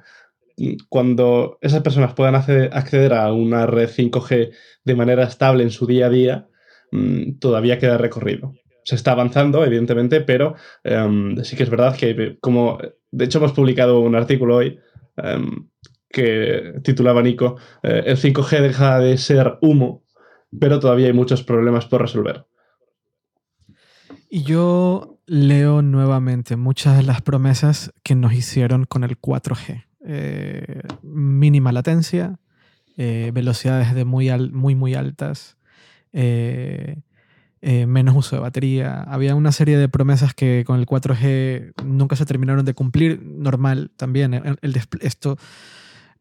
cuando esas personas puedan acceder, a una red 5G de manera estable en su día a día, mmm, todavía queda recorrido. Se está avanzando, evidentemente, pero um, sí que es verdad que, como de hecho hemos publicado un artículo hoy um, que titulaba Nico, eh, el 5G deja de ser humo, pero todavía hay muchos problemas por resolver. Y yo leo nuevamente muchas de las promesas que nos hicieron con el 4G. Eh, mínima latencia, eh, velocidades de muy, muy, muy altas, eh, menos uso de batería. Había una serie de promesas que con el 4G nunca se terminaron de cumplir. Normal también. El, esto,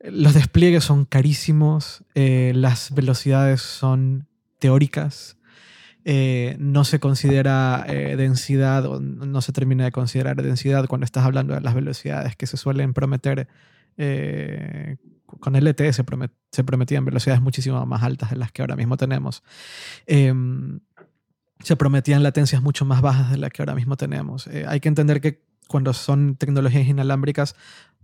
los despliegues son carísimos, las velocidades son teóricas. no se considera densidad o no se termina de considerar densidad cuando estás hablando de las velocidades que se suelen prometer. Eh, con LTE se, se, prometían velocidades muchísimo más altas de las que ahora mismo tenemos. Em, se prometían latencias mucho más bajas de las que ahora mismo tenemos. hay que entender que cuando son tecnologías inalámbricas,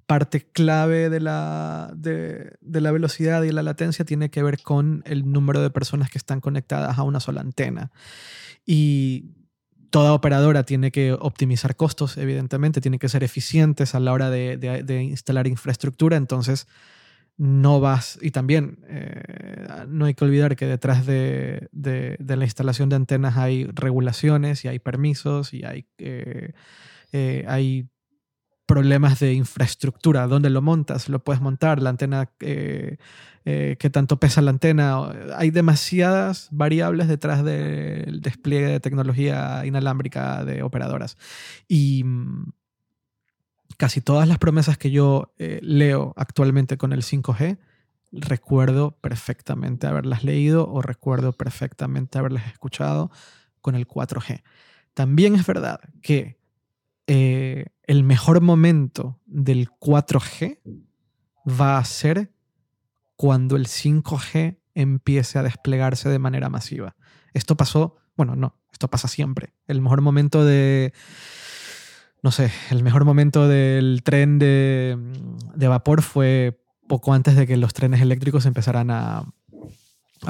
parte clave de la, de, la velocidad y la latencia tiene que ver con el número de personas que están conectadas a una sola antena. Y toda operadora tiene que optimizar costos, evidentemente, tiene que ser eficientes a la hora de, instalar infraestructura, entonces no vas, y también eh, no hay que olvidar que detrás de, la instalación de antenas hay regulaciones y hay permisos y hay, eh, eh, hay problemas de infraestructura, dónde lo montas, lo puedes montar, la antena, eh, eh, qué tanto pesa la antena. Hay demasiadas variables detrás del despliegue de tecnología inalámbrica de operadoras. Y mm, casi todas las promesas que yo eh, leo actualmente con el 5G, recuerdo perfectamente haberlas leído o recuerdo perfectamente haberlas escuchado con el 4G. También es verdad que eh, el mejor momento del 4G va a ser cuando el 5G empiece a desplegarse de manera masiva. Esto pasó, bueno, no, esto pasa siempre. El mejor momento de, no sé, el mejor momento del tren de, vapor fue poco antes de que los trenes eléctricos empezaran a,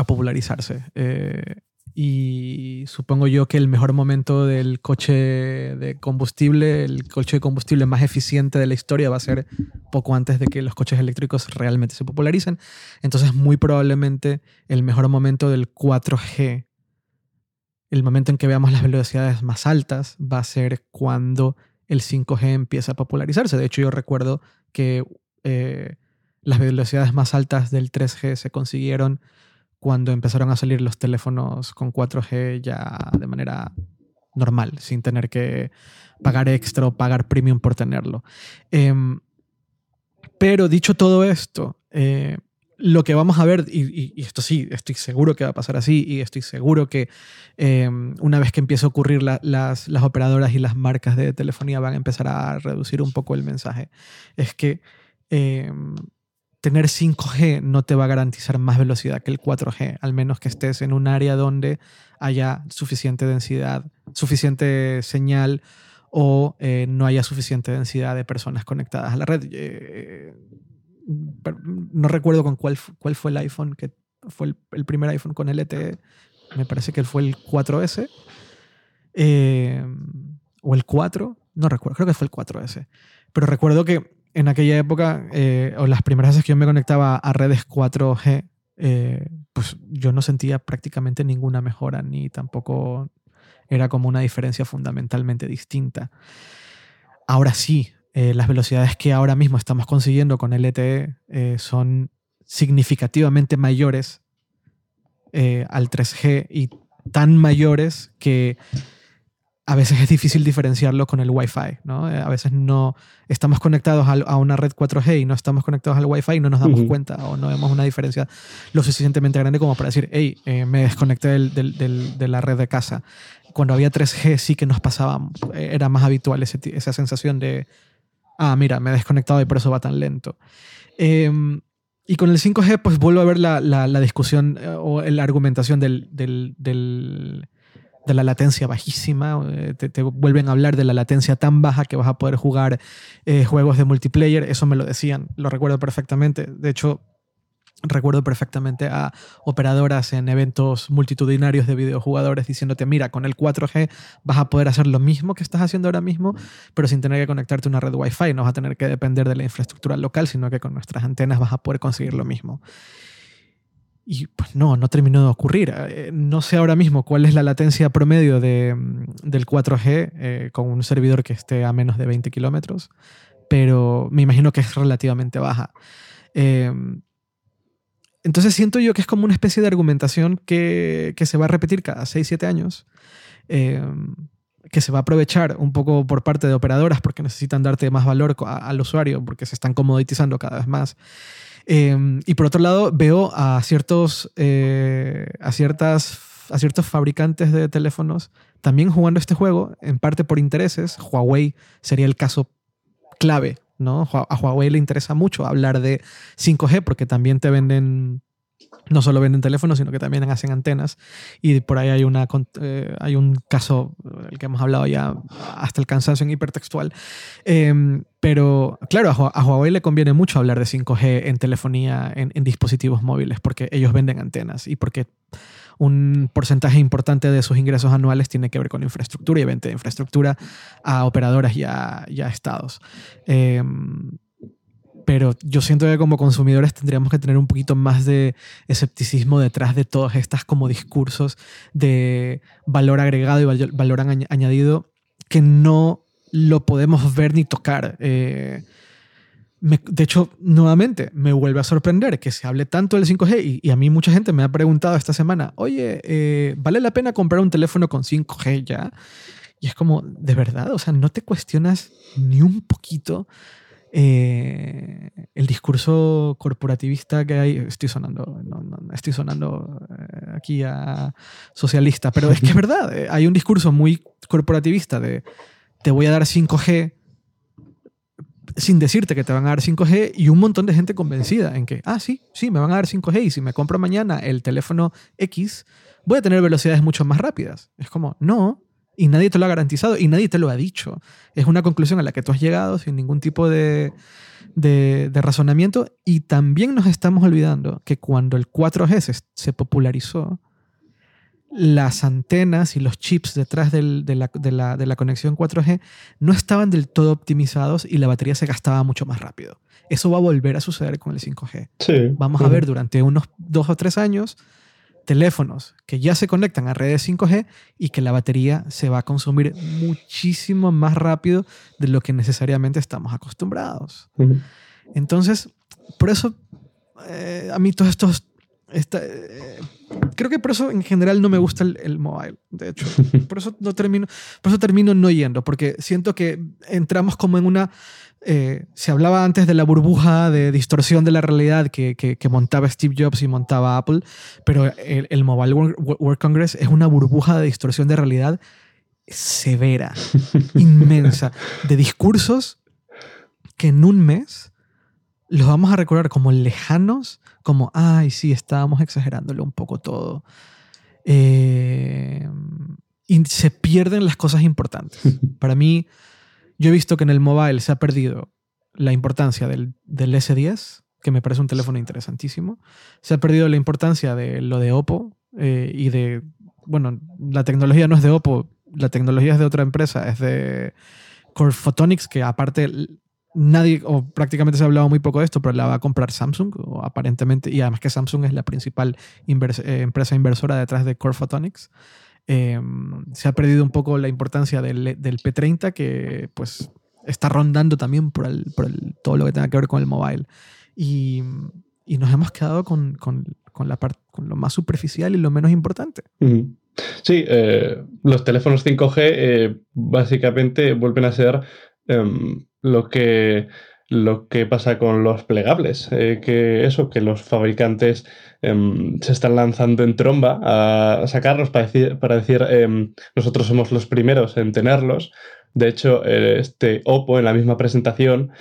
popularizarse. Eh, y supongo yo que el mejor momento del coche de combustible, el coche de combustible más eficiente de la historia va a ser poco antes de que los coches eléctricos realmente se popularicen. Entonces muy probablemente el mejor momento del 4G, el momento en que veamos las velocidades más altas, va a ser cuando el 5G empieza a popularizarse. De hecho yo recuerdo que eh, las velocidades más altas del 3G se consiguieron cuando empezaron a salir los teléfonos con 4G ya de manera normal, sin tener que pagar extra o pagar premium por tenerlo. Em, pero dicho todo esto, eh, lo que vamos a ver, y, esto sí, estoy seguro que va a pasar así, y estoy seguro que em, una vez que empiece a ocurrir, las, las, operadoras y las marcas de telefonía van a empezar a reducir un poco el mensaje, es que em, tener 5G no te va a garantizar más velocidad que el 4G, al menos que estés en un área donde haya suficiente densidad, suficiente señal o eh, no haya suficiente densidad de personas conectadas a la red. Eh, no recuerdo con cuál, cuál fue el iPhone, que fue el, primer iPhone con LTE, me parece que fue el 4S. Eh, o el 4, no recuerdo, creo que fue el 4S. Pero recuerdo que en aquella época, eh, o las primeras veces que yo me conectaba a redes 4G, eh, pues yo no sentía prácticamente ninguna mejora, ni tampoco era como una diferencia fundamentalmente distinta. Ahora sí, eh, las velocidades que ahora mismo estamos consiguiendo con LTE son significativamente mayores al 3G y tan mayores que a veces es difícil diferenciarlo con el Wi-Fi, ¿no? Eh, a veces no estamos conectados a una red 4G y no estamos conectados al Wi-Fi y no nos damos cuenta o no vemos una diferencia lo suficientemente grande como para decir, hey, eh, me desconecté de la red de casa. Cuando había 3G sí que nos pasaba, eh, era más habitual esa sensación de, ah, mira, me he desconectado y por eso va tan lento. Em, y con el 5G, pues vuelvo a ver la, la, discusión o la argumentación del, del de la latencia bajísima, eh, te, vuelven a hablar de la latencia tan baja que vas a poder jugar eh, juegos de multiplayer, eso me lo decían, lo recuerdo perfectamente. De hecho, recuerdo perfectamente a operadoras en eventos multitudinarios de videojugadores diciéndote, mira, con el 4G vas a poder hacer lo mismo que estás haciendo ahora mismo, pero sin tener que conectarte a una red Wi-Fi, no vas a tener que depender de la infraestructura local, sino que con nuestras antenas vas a poder conseguir lo mismo. Y pues no, no terminó de ocurrir. Eh, no sé ahora mismo cuál es la latencia promedio de, mm, del 4G eh, con un servidor que esté a menos de 20 kilómetros, pero me imagino que es relativamente baja. Em, entonces siento yo que es como una especie de argumentación que, que se va a repetir cada 6-7 años, em, que se va a aprovechar un poco por parte de operadoras porque necesitan darte más valor al usuario, porque se están comoditizando cada vez más. Em, y por otro lado, veo a, ciertos, eh, a ciertas a ciertos fabricantes de teléfonos también jugando este juego, en parte por intereses. Huawei sería el caso clave, ¿no? A Huawei le interesa mucho hablar de 5G porque también te venden no solo venden teléfonos, sino que también hacen antenas. Y por ahí hay, una, eh, hay un caso, el que hemos hablado ya hasta el cansancio en hipertextual. Em, pero claro, a, Huawei le conviene mucho hablar de 5G en telefonía, en, dispositivos móviles, porque ellos venden antenas y porque un porcentaje importante de sus ingresos anuales tiene que ver con infraestructura y venta de infraestructura a operadoras y a, estados. Em, pero yo siento que como consumidores tendríamos que tener un poquito más de escepticismo detrás de todas estas como discursos de valor agregado y valor añadido que no lo podemos ver ni tocar. Eh, de hecho, nuevamente, me vuelve a sorprender que se hable tanto del 5G y, a mí mucha gente me ha preguntado esta semana, oye, eh, ¿vale la pena comprar un teléfono con 5G ya? Y es como, de verdad, o sea, no te cuestionas ni un poquito eh, el discurso corporativista que hay, estoy sonando, no, estoy sonando eh, aquí a socialista, pero es que es verdad, eh, hay un discurso muy corporativista de te voy a dar 5G sin decirte que te van a dar 5G y un montón de gente convencida en que, ah, sí, sí, me van a dar 5G y si me compro mañana el teléfono X, voy a tener velocidades mucho más rápidas. Es como, no, y nadie te lo ha garantizado y nadie te lo ha dicho. Es una conclusión a la que tú has llegado sin ningún tipo de, de, razonamiento. Y también nos estamos olvidando que cuando el 4G se, popularizó, las antenas y los chips detrás del, de, la, de, la, de, la, conexión 4G no estaban del todo optimizados y la batería se gastaba mucho más rápido. Eso va a volver a suceder con el 5G. Vamos a ver durante unos dos o tres años teléfonos que ya se conectan a redes 5G y que la batería se va a consumir muchísimo más rápido de lo que necesariamente estamos acostumbrados. Entonces, por eso eh, a mí todos estos... Eh, creo que por eso en general no me gusta el, el, mobile, de hecho. Por eso, no termino, por eso termino no yendo, porque siento que entramos como en una eh, se hablaba antes de la burbuja de distorsión de la realidad que, que, montaba Steve Jobs y montaba Apple, pero el, Mobile World, Congress es una burbuja de distorsión de realidad severa, inmensa, de discursos que en un mes los vamos a recordar como lejanos, como, ay, sí, estábamos exagerándolo un poco todo. Eh, y se pierden las cosas importantes. Para mí, yo he visto que en el mobile se ha perdido la importancia del, S10, que me parece un teléfono interesantísimo. Se ha perdido la importancia de lo de Oppo eh, y de, bueno, la tecnología no es de Oppo, la tecnología es de otra empresa, es de Core Photonics, que aparte nadie, o prácticamente se ha hablado muy poco de esto, pero la va a comprar Samsung, o aparentemente, y además que Samsung es la principal eh, empresa inversora detrás de Core Photonics. Em, se ha perdido un poco la importancia del, del, P30 que pues está rondando también por, el, por el, todo lo que tenga que ver con el mobile. Y, y nos hemos quedado con, con, con la con lo más superficial y lo menos importante. Sí, eh, los teléfonos 5G eh, básicamente vuelven a ser em, lo que lo que pasa con los plegables, eh, que eso, que los fabricantes em, se están lanzando en tromba a sacarlos para decir, para decir em, nosotros somos los primeros en tenerlos. De hecho, este Oppo en la misma presentación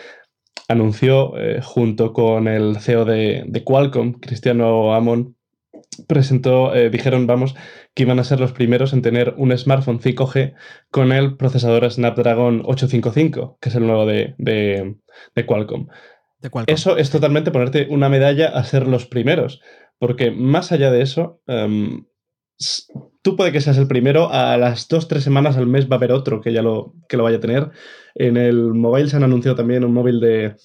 anunció eh, junto con el CEO de, de Qualcomm, Cristiano Amon, presentó, eh, dijeron, vamos, que iban a ser los primeros en tener un smartphone 5G con el procesador Snapdragon 855, que es el nuevo de, Qualcomm. Eso es totalmente ponerte una medalla a ser los primeros, porque más allá de eso, em, tú puede que seas el primero, a las dos, tres semanas al mes va a haber otro que ya lo, que lo vaya a tener. En el mobile se han anunciado también un móvil de,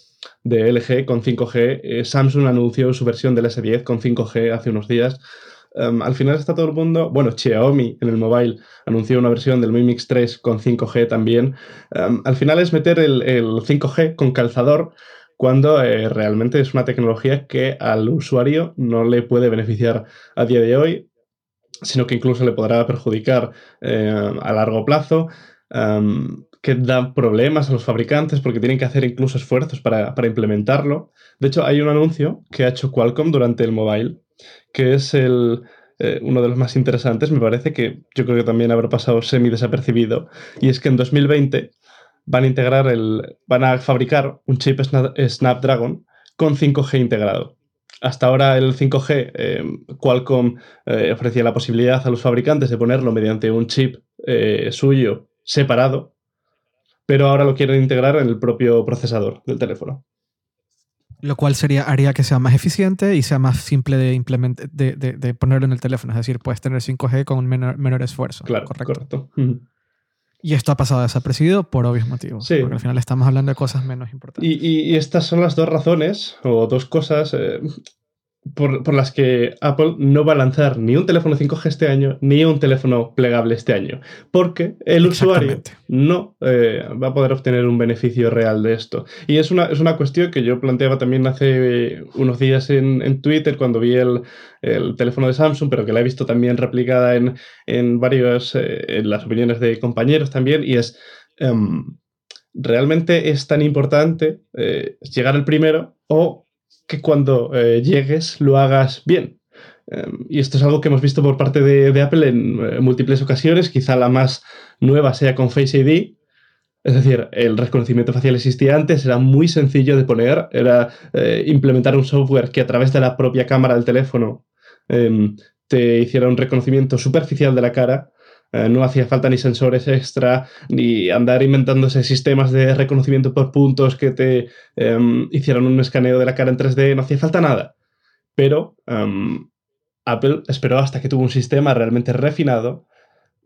de LG con 5G. Eh, Samsung anunció su versión del S10 con 5G hace unos días. Em, al final está todo el mundo. Bueno, Xiaomi en el mobile anunció una versión del Mi Mix 3 con 5G también. Em, al final es meter el, 5G con calzador cuando eh, realmente es una tecnología que al usuario no le puede beneficiar a día de hoy, sino que incluso le podrá perjudicar eh, a largo plazo. Em, que da problemas a los fabricantes porque tienen que hacer incluso esfuerzos para, implementarlo. De hecho, hay un anuncio que ha hecho Qualcomm durante el mobile, que es el, eh, uno de los más interesantes, me parece que yo creo que también habrá pasado semi desapercibido, y es que en 2020 van a integrar el, van a fabricar un chip Snapdragon con 5G integrado. Hasta ahora el 5G, eh, Qualcomm eh, ofrecía la posibilidad a los fabricantes de ponerlo mediante un chip suyo separado, pero ahora lo quieren integrar en el propio procesador del teléfono. Lo cual sería, haría que sea más eficiente y sea más simple de, de, de, ponerlo en el teléfono. Es decir, puedes tener 5G con menor, menor esfuerzo. Claro, correcto. Y esto ha pasado desapercibido por obvios motivos. Sí. Porque al final estamos hablando de cosas menos importantes. Y, estas son las dos razones, o dos cosas, eh, por, las que Apple no va a lanzar ni un teléfono 5G este año, ni un teléfono plegable este año. Porque el usuario no eh, va a poder obtener un beneficio real de esto. Y es una, es una cuestión que yo planteaba también hace unos días en, Twitter cuando vi el, teléfono de Samsung, pero que la he visto también replicada en, en varios, eh, en las opiniones de compañeros también, y es... Em, ¿Realmente es tan importante eh, llegar el primero o que cuando eh, llegues lo hagas bien. Em, y esto es algo que hemos visto por parte de, Apple en eh, múltiples ocasiones. Quizá la más nueva sea con Face ID. Es decir, el reconocimiento facial existía antes, era muy sencillo de poner, era eh, implementar un software que a través de la propia cámara del teléfono em, te hiciera un reconocimiento superficial de la cara eh, no hacía falta ni sensores extra, ni andar inventándose sistemas de reconocimiento por puntos que te em, hicieran un escaneo de la cara en 3D, no hacía falta nada. Pero em, Apple esperó hasta que tuvo un sistema realmente refinado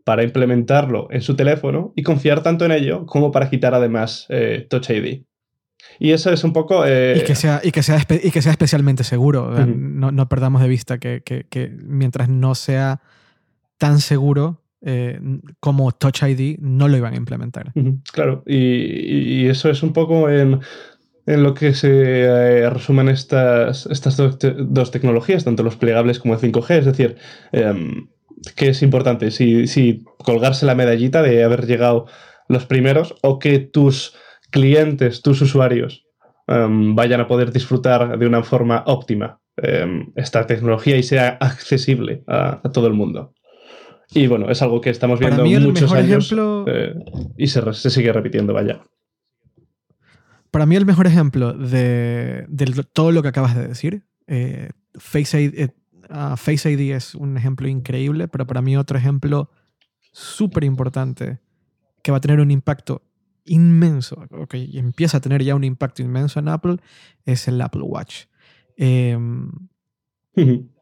para implementarlo en su teléfono y confiar tanto en ello como para quitar además eh, Touch ID. Y eso es un poco... Eh, y, que sea, y, que sea y que sea especialmente seguro. no, perdamos de vista que, mientras no sea tan seguro, eh, como Touch ID no lo iban a implementar. Claro, y, eso es un poco en, lo que se eh, resumen estas, estas dos, tecnologías, tanto los plegables como el 5G. Es decir, eh, ¿qué es importante? Si, colgarse la medallita de haber llegado los primeros o que tus clientes, tus usuarios, em, vayan a poder disfrutar de una forma óptima esta tecnología y sea accesible a todo el mundo. Y bueno, es algo que estamos viendo muchos años eh, y se, sigue repitiendo, vaya. Para mí el mejor ejemplo de, todo lo que acabas de decir, eh, Face, ID, eh, ah, Face ID es un ejemplo increíble, pero para mí otro ejemplo súper importante que va a tener un impacto inmenso, okay, y empieza a tener ya un impacto inmenso en Apple, es el Apple Watch. Em,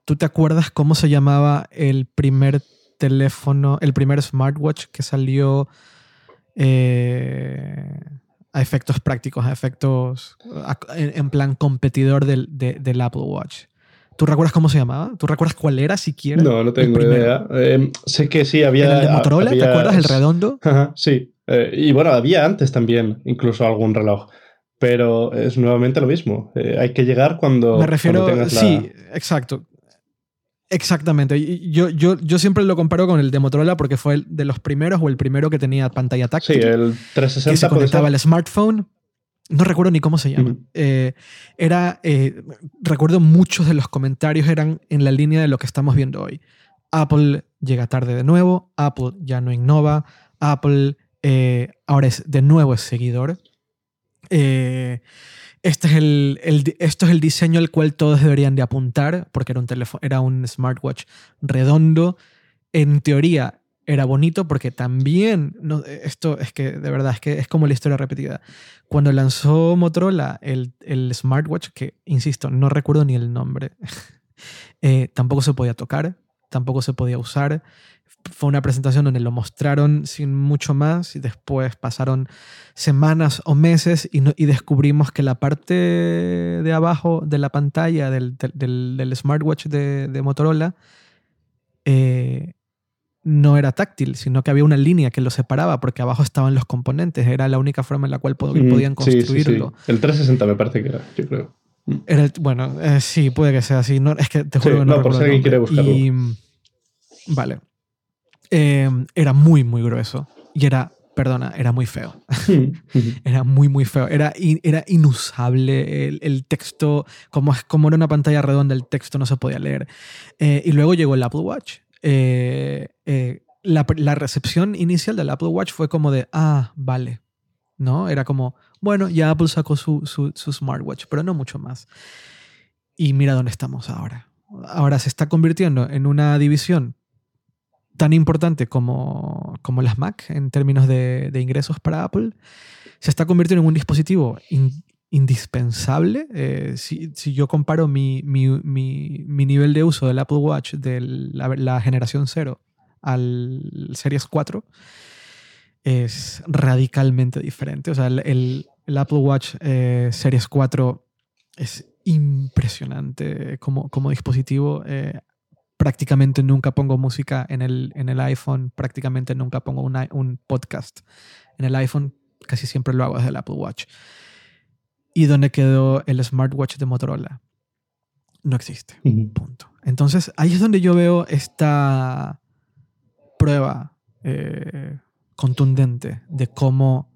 ¿Tú te acuerdas cómo se llamaba el primer teléfono, el primer smartwatch que salió eh, a efectos prácticos, a efectos en, plan competidor del, Apple Watch. ¿Tú recuerdas cómo se llamaba? ¿Tú recuerdas cuál era siquiera? No, no tengo idea. Em, sé que sí, había... ¿El de Motorola? ¿Te acuerdas? ¿El redondo? sí. Eh, y bueno, había antes también incluso algún reloj. Pero es nuevamente lo mismo. Eh, hay que llegar cuando. Me refiero. sí, exacto. Exactamente. Yo, yo, yo siempre lo comparo con el de Motorola porque fue el de los primeros o el primero que tenía pantalla táctil. Sí, el 360. Que se conectaba al smartphone. No recuerdo ni cómo se llama. Eh, era, eh, recuerdo muchos de los comentarios eran en la línea de lo que estamos viendo hoy. Apple llega tarde de nuevo, Apple ya no innova, Apple eh, ahora es de nuevo es seguidor. Eh, este es el, esto es el diseño al cual todos deberían de apuntar, porque era un, teléfono, era un smartwatch redondo. En teoría era bonito porque también, no, esto es que de verdad es que es como la historia repetida. Cuando lanzó Motorola el, el smartwatch, que insisto, no recuerdo ni el nombre, eh, tampoco se podía tocar, tampoco se podía usar fue una presentación donde lo mostraron sin mucho más y después pasaron semanas o meses y, y descubrimos que la parte de abajo de la pantalla del, del, smartwatch de, de Motorola eh, no era táctil, sino que había una línea que lo separaba porque abajo estaban los componentes. Era la única forma en la cual mm, podían construirlo. El 360 me parece que era, yo creo. bueno, eh, sí, puede que sea así. No, es que te juro que no, no por si alguien quiere buscarlo. vale. Em, era muy, muy grueso y era perdona, era muy feo. era muy, muy feo. Era, era inusable el, texto, como, como era una pantalla redonda, el texto no se podía leer. Eh, y luego llegó el Apple Watch. Eh, eh, la, la, recepción inicial del Apple Watch fue como de, ah, vale. ¿No? Era como, bueno, ya Apple sacó su, su, su smartwatch, pero no mucho más. Y mira dónde estamos ahora. Ahora se está convirtiendo en una división tan importante como, como las Mac en términos de, ingresos para Apple, se está convirtiendo en un dispositivo indispensable. Eh, si, yo comparo mi, nivel de uso del Apple Watch de la, generación 0 al Series 4, es radicalmente diferente. O sea, el, Apple Watch eh, Series 4 es impresionante como, como dispositivo. Eh, prácticamente nunca pongo música en el, en el iPhone, prácticamente nunca pongo un podcast en el iPhone, casi siempre lo hago desde el Apple Watch. ¿Y dónde quedó el smartwatch de Motorola? No existe. Punto. Entonces ahí es donde yo veo esta prueba eh, contundente de cómo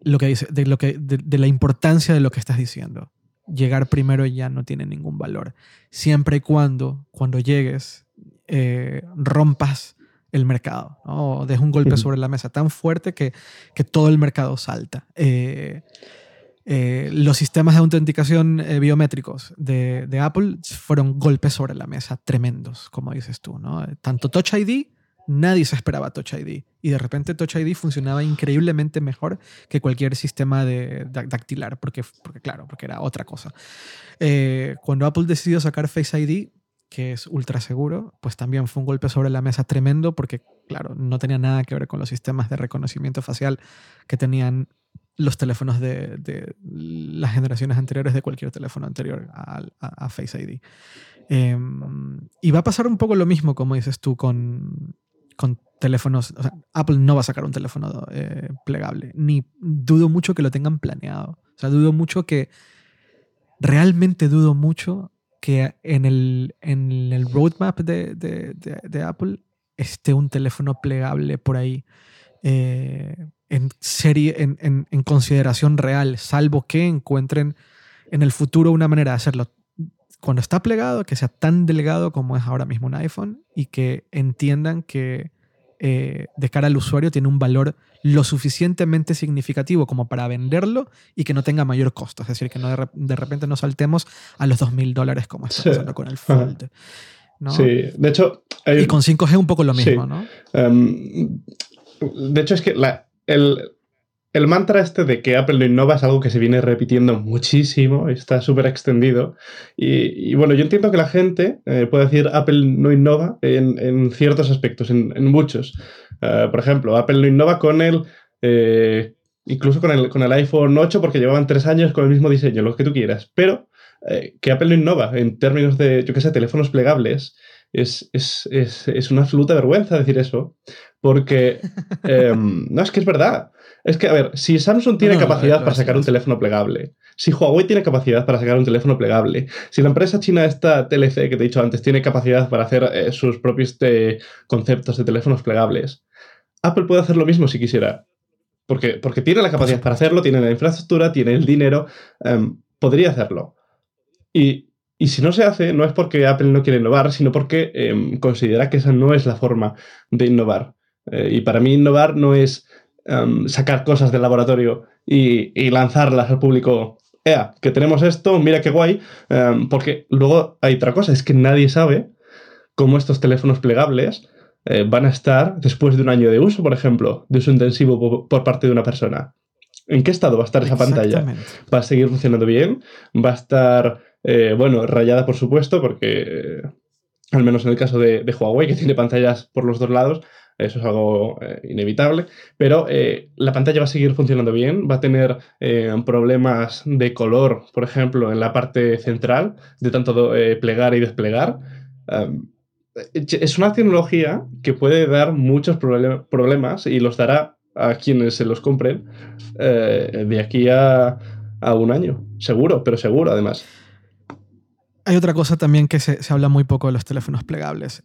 lo que dice, de, lo que, de la importancia de lo que estás diciendo llegar primero ya no tiene ningún valor. Siempre y cuando, cuando llegues, eh, rompas el mercado, o des un golpe sobre la mesa tan fuerte que, que todo el mercado salta. Eh, eh, los sistemas de autenticación biométricos de, de, Apple fueron golpes sobre la mesa tremendos, como dices tú. ¿no? Tanto Touch ID Nadie se esperaba Touch ID. Y de repente Touch ID funcionaba increíblemente mejor que cualquier sistema de, dactilar, porque, porque, claro, porque era otra cosa. Eh, cuando Apple decidió sacar Face ID, que es ultra seguro, pues también fue un golpe sobre la mesa tremendo, porque, claro, no tenía nada que ver con los sistemas de reconocimiento facial que tenían los teléfonos de, las generaciones anteriores de cualquier teléfono anterior a, Face ID. Em, y va a pasar un poco lo mismo, como dices tú, con, con teléfonos. Apple no va a sacar un teléfono eh, plegable. Ni dudo mucho que lo tengan planeado. O sea, dudo mucho que. Realmente dudo mucho que en el, en el roadmap de, de, Apple esté un teléfono plegable por ahí. Eh, en serie, en, en, consideración real, salvo que encuentren en el futuro una manera de hacerlo cuando está plegado, que sea tan delgado como es ahora mismo un iPhone y que entiendan que eh, de cara al usuario tiene un valor lo suficientemente significativo como para venderlo y que no tenga mayor costo. Es decir, que no de, repente no saltemos a los 2.000 dólares como está pasando con el Fold. Sí, de hecho... Y con 5G un poco lo mismo, ¿no? Em, de hecho, es que la, el, el mantra este de que Apple no innova es algo que se viene repitiendo muchísimo, está súper extendido. Y, bueno, yo entiendo que la gente eh, puede decir Apple no innova en, ciertos aspectos, en, muchos. Eh, por ejemplo, Apple no innova con el... Eh, incluso con el, con el iPhone 8 porque llevaban tres años con el mismo diseño, lo que tú quieras. Pero que Apple no innova en términos de, yo qué sé, teléfonos plegables, es, es, una absoluta vergüenza decir eso, porque em, no, es que es verdad. Es que, a ver, si Samsung tiene capacidad para sacar un teléfono plegable, si Huawei tiene capacidad para sacar un teléfono plegable, si la empresa china esta TLC que te he dicho antes tiene capacidad para hacer eh, sus propios eh, conceptos de teléfonos plegables, Apple puede hacer lo mismo si quisiera. Porque, porque tiene la capacidad para hacerlo, tiene la infraestructura, tiene el dinero, em, podría hacerlo. Y, si no se hace, no es porque Apple no quiere innovar, sino porque em, considera que esa no es la forma de innovar. Eh, y para mí innovar no es Em, sacar cosas del laboratorio y, lanzarlas al público. Ea, que tenemos esto, mira qué guay. Em, porque luego hay otra cosa, es que nadie sabe cómo estos teléfonos plegables eh, van a estar después de un año de uso, por ejemplo, de uso intensivo por, parte de una persona. ¿En qué estado va a estar esa pantalla? ¿Va a seguir funcionando bien? ¿Va a estar, eh, bueno, rayada, por supuesto, porque, al menos en el caso de, de Huawei, que tiene pantallas por los dos lados, eso es algo eh, inevitable, pero eh, la pantalla va a seguir funcionando bien, va a tener eh, problemas de color, por ejemplo, en la parte central, de tanto plegar y desplegar. es una tecnología que puede dar muchos problemas y los dará a quienes se los compren de aquí a, un año, seguro, pero seguro además. Hay otra cosa también que se, se habla muy poco de los teléfonos plegables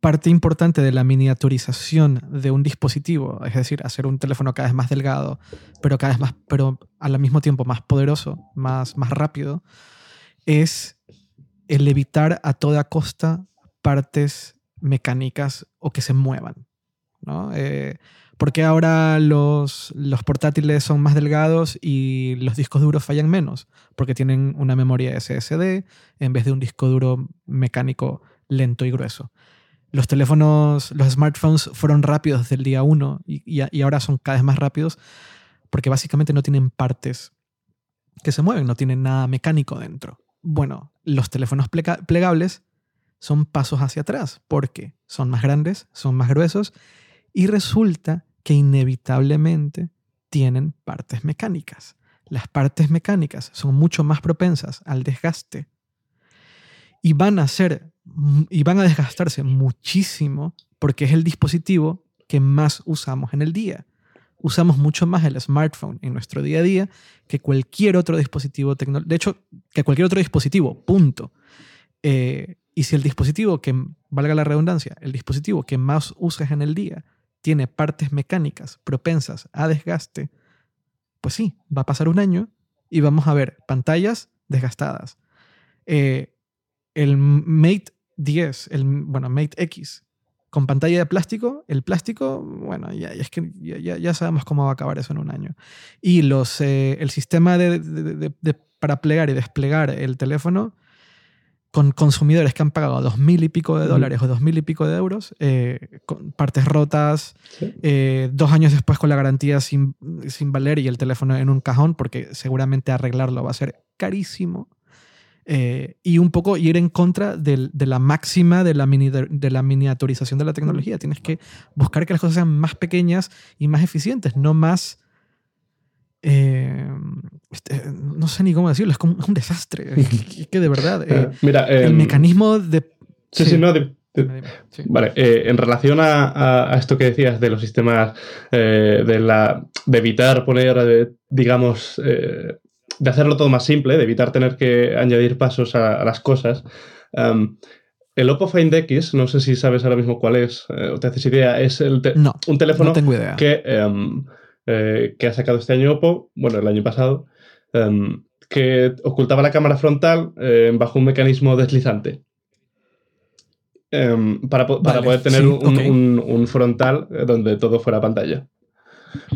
parte importante de la miniaturización de un dispositivo, es decir, hacer un teléfono cada vez más delgado, pero cada vez más, pero al mismo tiempo más poderoso, más, más rápido, es el evitar a toda costa partes mecánicas o que se muevan. ¿no? Eh, porque ahora los, los, portátiles son más delgados y los discos duros fallan menos? Porque tienen una memoria SSD en vez de un disco duro mecánico lento y grueso los teléfonos, los smartphones fueron rápidos desde el día uno y, ahora son cada vez más rápidos porque básicamente no tienen partes que se mueven, no tienen nada mecánico dentro. Bueno, los teléfonos plegables son pasos hacia atrás porque son más grandes, son más gruesos y resulta que inevitablemente tienen partes mecánicas. Las partes mecánicas son mucho más propensas al desgaste y van a ser y van a desgastarse muchísimo porque es el dispositivo que más usamos en el día. Usamos mucho más el smartphone en nuestro día a día que cualquier otro dispositivo tecnológico. De hecho, que cualquier otro dispositivo, punto. Eh, y si el dispositivo que, valga la redundancia, el dispositivo que más usas en el día tiene partes mecánicas propensas a desgaste, pues sí, va a pasar un año y vamos a ver pantallas desgastadas. Eh, el Mate 10, el, bueno, Mate X, con pantalla de plástico, el plástico, bueno, ya, es que ya, ya, sabemos cómo va a acabar eso en un año. Y los, eh, el sistema de, de, para plegar y desplegar el teléfono con consumidores que han pagado dos mil y pico de dólares o dos mil y pico de euros, eh, con partes rotas, eh, dos años después con la garantía sin, sin valer y el teléfono en un cajón, porque seguramente arreglarlo va a ser carísimo. Eh, y un poco ir en contra de la máxima de la, de la miniaturización de la tecnología. Tienes que buscar que las cosas sean más pequeñas y más eficientes, no más... Eh, este, no sé ni cómo decirlo, es como un desastre. es que de verdad, eh, Mira, el em, mecanismo de... Sí, sí, no, Vale, en relación a, esto que decías de los sistemas de, la, de evitar poner, digamos, de hacerlo todo más simple, de evitar tener que añadir pasos a, las cosas. el Oppo Find X, no sé si sabes ahora mismo cuál es, eh, o te haces idea, es el un teléfono Que, em, eh, que ha sacado este año Oppo, bueno, el año pasado, em, que ocultaba la cámara frontal eh, bajo un mecanismo deslizante. Em, para, poder tener un, frontal donde todo fuera pantalla.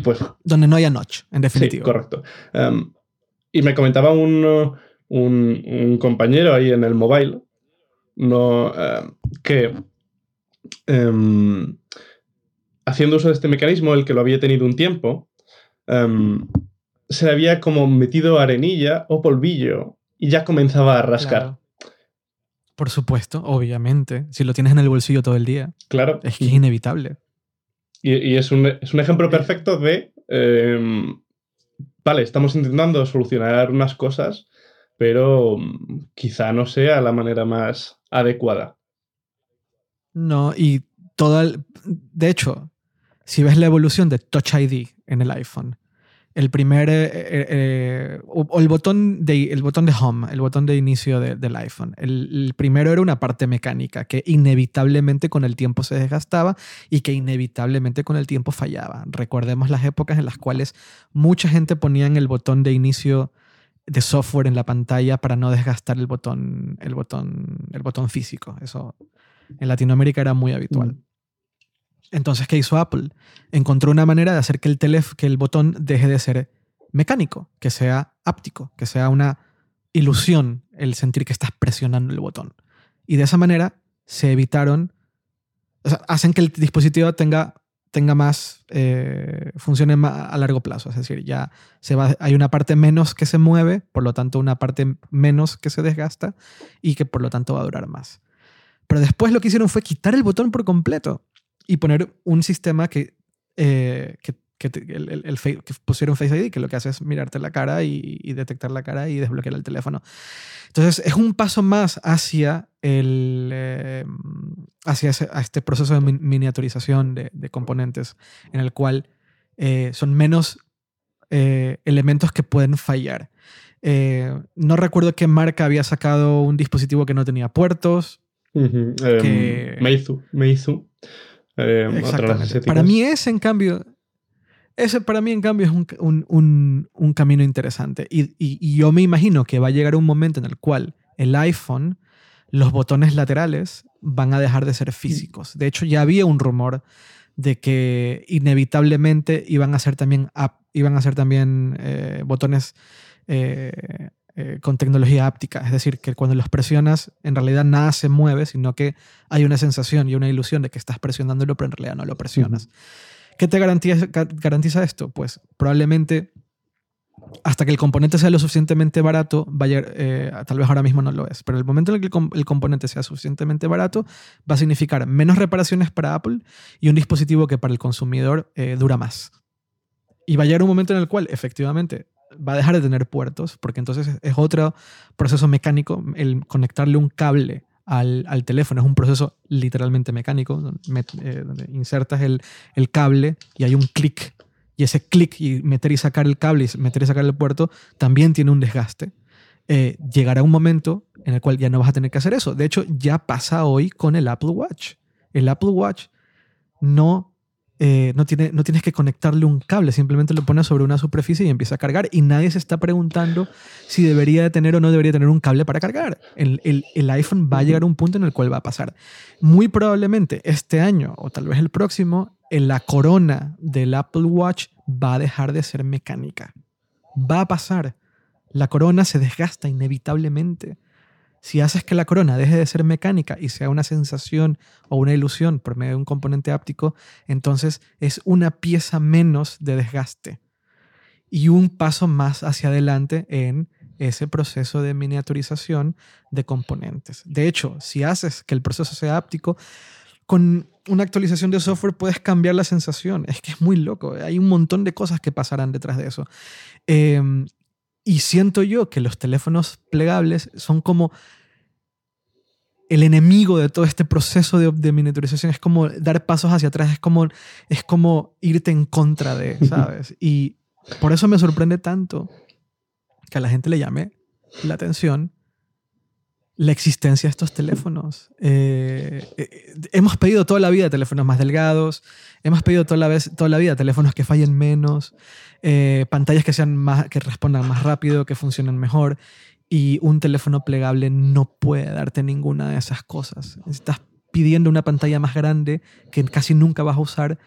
Pues, donde no haya notch, en definitiva. Sí, correcto. Y me comentaba un, un, compañero ahí en el mobile no, eh, que em, haciendo uso de este mecanismo, el que lo había tenido un tiempo, em, se había como metido arenilla o polvillo y ya comenzaba a rascar. Por supuesto, obviamente. Si lo tienes en el bolsillo todo el día. Claro. Es que es inevitable. Y, es, un, es, un, ejemplo perfecto de em, vale, estamos intentando solucionar unas cosas, pero mm, quizá no sea la manera más adecuada. No, y toda... De hecho, si ves la evolución de Touch ID en el iPhone, el primer, eh, eh, eh, o, el botón, de, el botón de home, el botón de inicio del iPhone. El, primero era una parte mecánica que inevitablemente con el tiempo se desgastaba y que inevitablemente con el tiempo fallaba. Recordemos las épocas en las cuales mucha gente ponía el botón de inicio de software en la pantalla para no desgastar el botón, el botón, el botón físico. Eso en Latinoamérica era muy habitual. Entonces, ¿qué hizo Apple? Encontró una manera de hacer que el, que el botón deje de ser mecánico, que sea áptico, que sea una ilusión el sentir que estás presionando el botón. Y de esa manera se evitaron, o hacen que el dispositivo tenga, tenga más, eh, funcione más a largo plazo. Es decir, ya se va, hay una parte menos que se mueve, por lo tanto una parte menos que se desgasta y que por lo tanto va a durar más. Pero después lo que hicieron fue quitar el botón por completo y poner un sistema que, eh, que, que, el, el, que, pusieron Face ID, que lo que hace es mirarte la cara y, detectar la cara y desbloquear el teléfono. Entonces, es un paso más hacia, el, eh, hacia este proceso de miniaturización de, de, componentes, en el cual eh, son menos elementos que pueden fallar. no recuerdo qué marca había sacado un dispositivo que no tenía puertos, Em, Meizu. Meizu. Em, para mí ese, en cambio, ese para mí, en cambio, es un, camino interesante. Y, yo me imagino que va a llegar un momento en el cual el iPhone, los botones laterales van a dejar de ser físicos. De hecho, ya había un rumor de que inevitablemente iban a ser también, iban a ser también eh, botones eh, eh, con tecnología áptica. Es decir, que cuando los presionas, en realidad nada se mueve, sino que hay una sensación y una ilusión de que estás presionándolo, pero en realidad no lo presionas. ¿Qué te garantiza, garantiza esto? Pues probablemente hasta que el componente sea lo suficientemente barato, vaya, eh, tal vez ahora mismo no lo es, pero el momento en el que el, componente sea suficientemente barato va a significar menos reparaciones para Apple y un dispositivo que para el consumidor eh, dura más. Y va a llegar un momento en el cual efectivamente va a dejar de tener puertos, porque entonces es otro proceso mecánico, el conectarle un cable al, al, teléfono. Es un proceso literalmente mecánico, donde, eh, insertas el, el, cable y hay un clic. Y ese clic y meter y sacar el cable y meter y sacar el puerto también tiene un desgaste. Eh, llegará un momento en el cual ya no vas a tener que hacer eso. De hecho, ya pasa hoy con el Apple Watch. El Apple Watch no eh, no, tiene, no tienes que conectarle un cable, simplemente lo pones sobre una superficie y empieza a cargar y nadie se está preguntando si debería de tener o no debería tener un cable para cargar. El, el, iPhone va a llegar a un punto en el cual va a pasar. Muy probablemente este año o tal vez el próximo, en la corona del Apple Watch va a dejar de ser mecánica. Va a pasar. La corona se desgasta inevitablemente. Si haces que la corona deje de ser mecánica y sea una sensación o una ilusión por medio de un componente áptico, entonces es una pieza menos de desgaste y un paso más hacia adelante en ese proceso de miniaturización de componentes. De hecho, si haces que el proceso sea áptico, con una actualización de software puedes cambiar la sensación. Es que es muy loco. Hay un montón de cosas que pasarán detrás de eso. Em, y siento yo que los teléfonos plegables son como el enemigo de todo este proceso de, miniaturización. Es como dar pasos hacia atrás, es como, es como irte en contra de, ¿sabes? Y por eso me sorprende tanto que a la gente le llame la atención la existencia de estos teléfonos. Eh, eh, hemos pedido toda la vida teléfonos más delgados, hemos pedido toda la, vez, toda la vida teléfonos que fallen menos, eh, pantallas que, sean más, que respondan más rápido, que funcionen mejor. Y un teléfono plegable no puede darte ninguna de esas cosas. Estás pidiendo una pantalla más grande que casi nunca vas a usar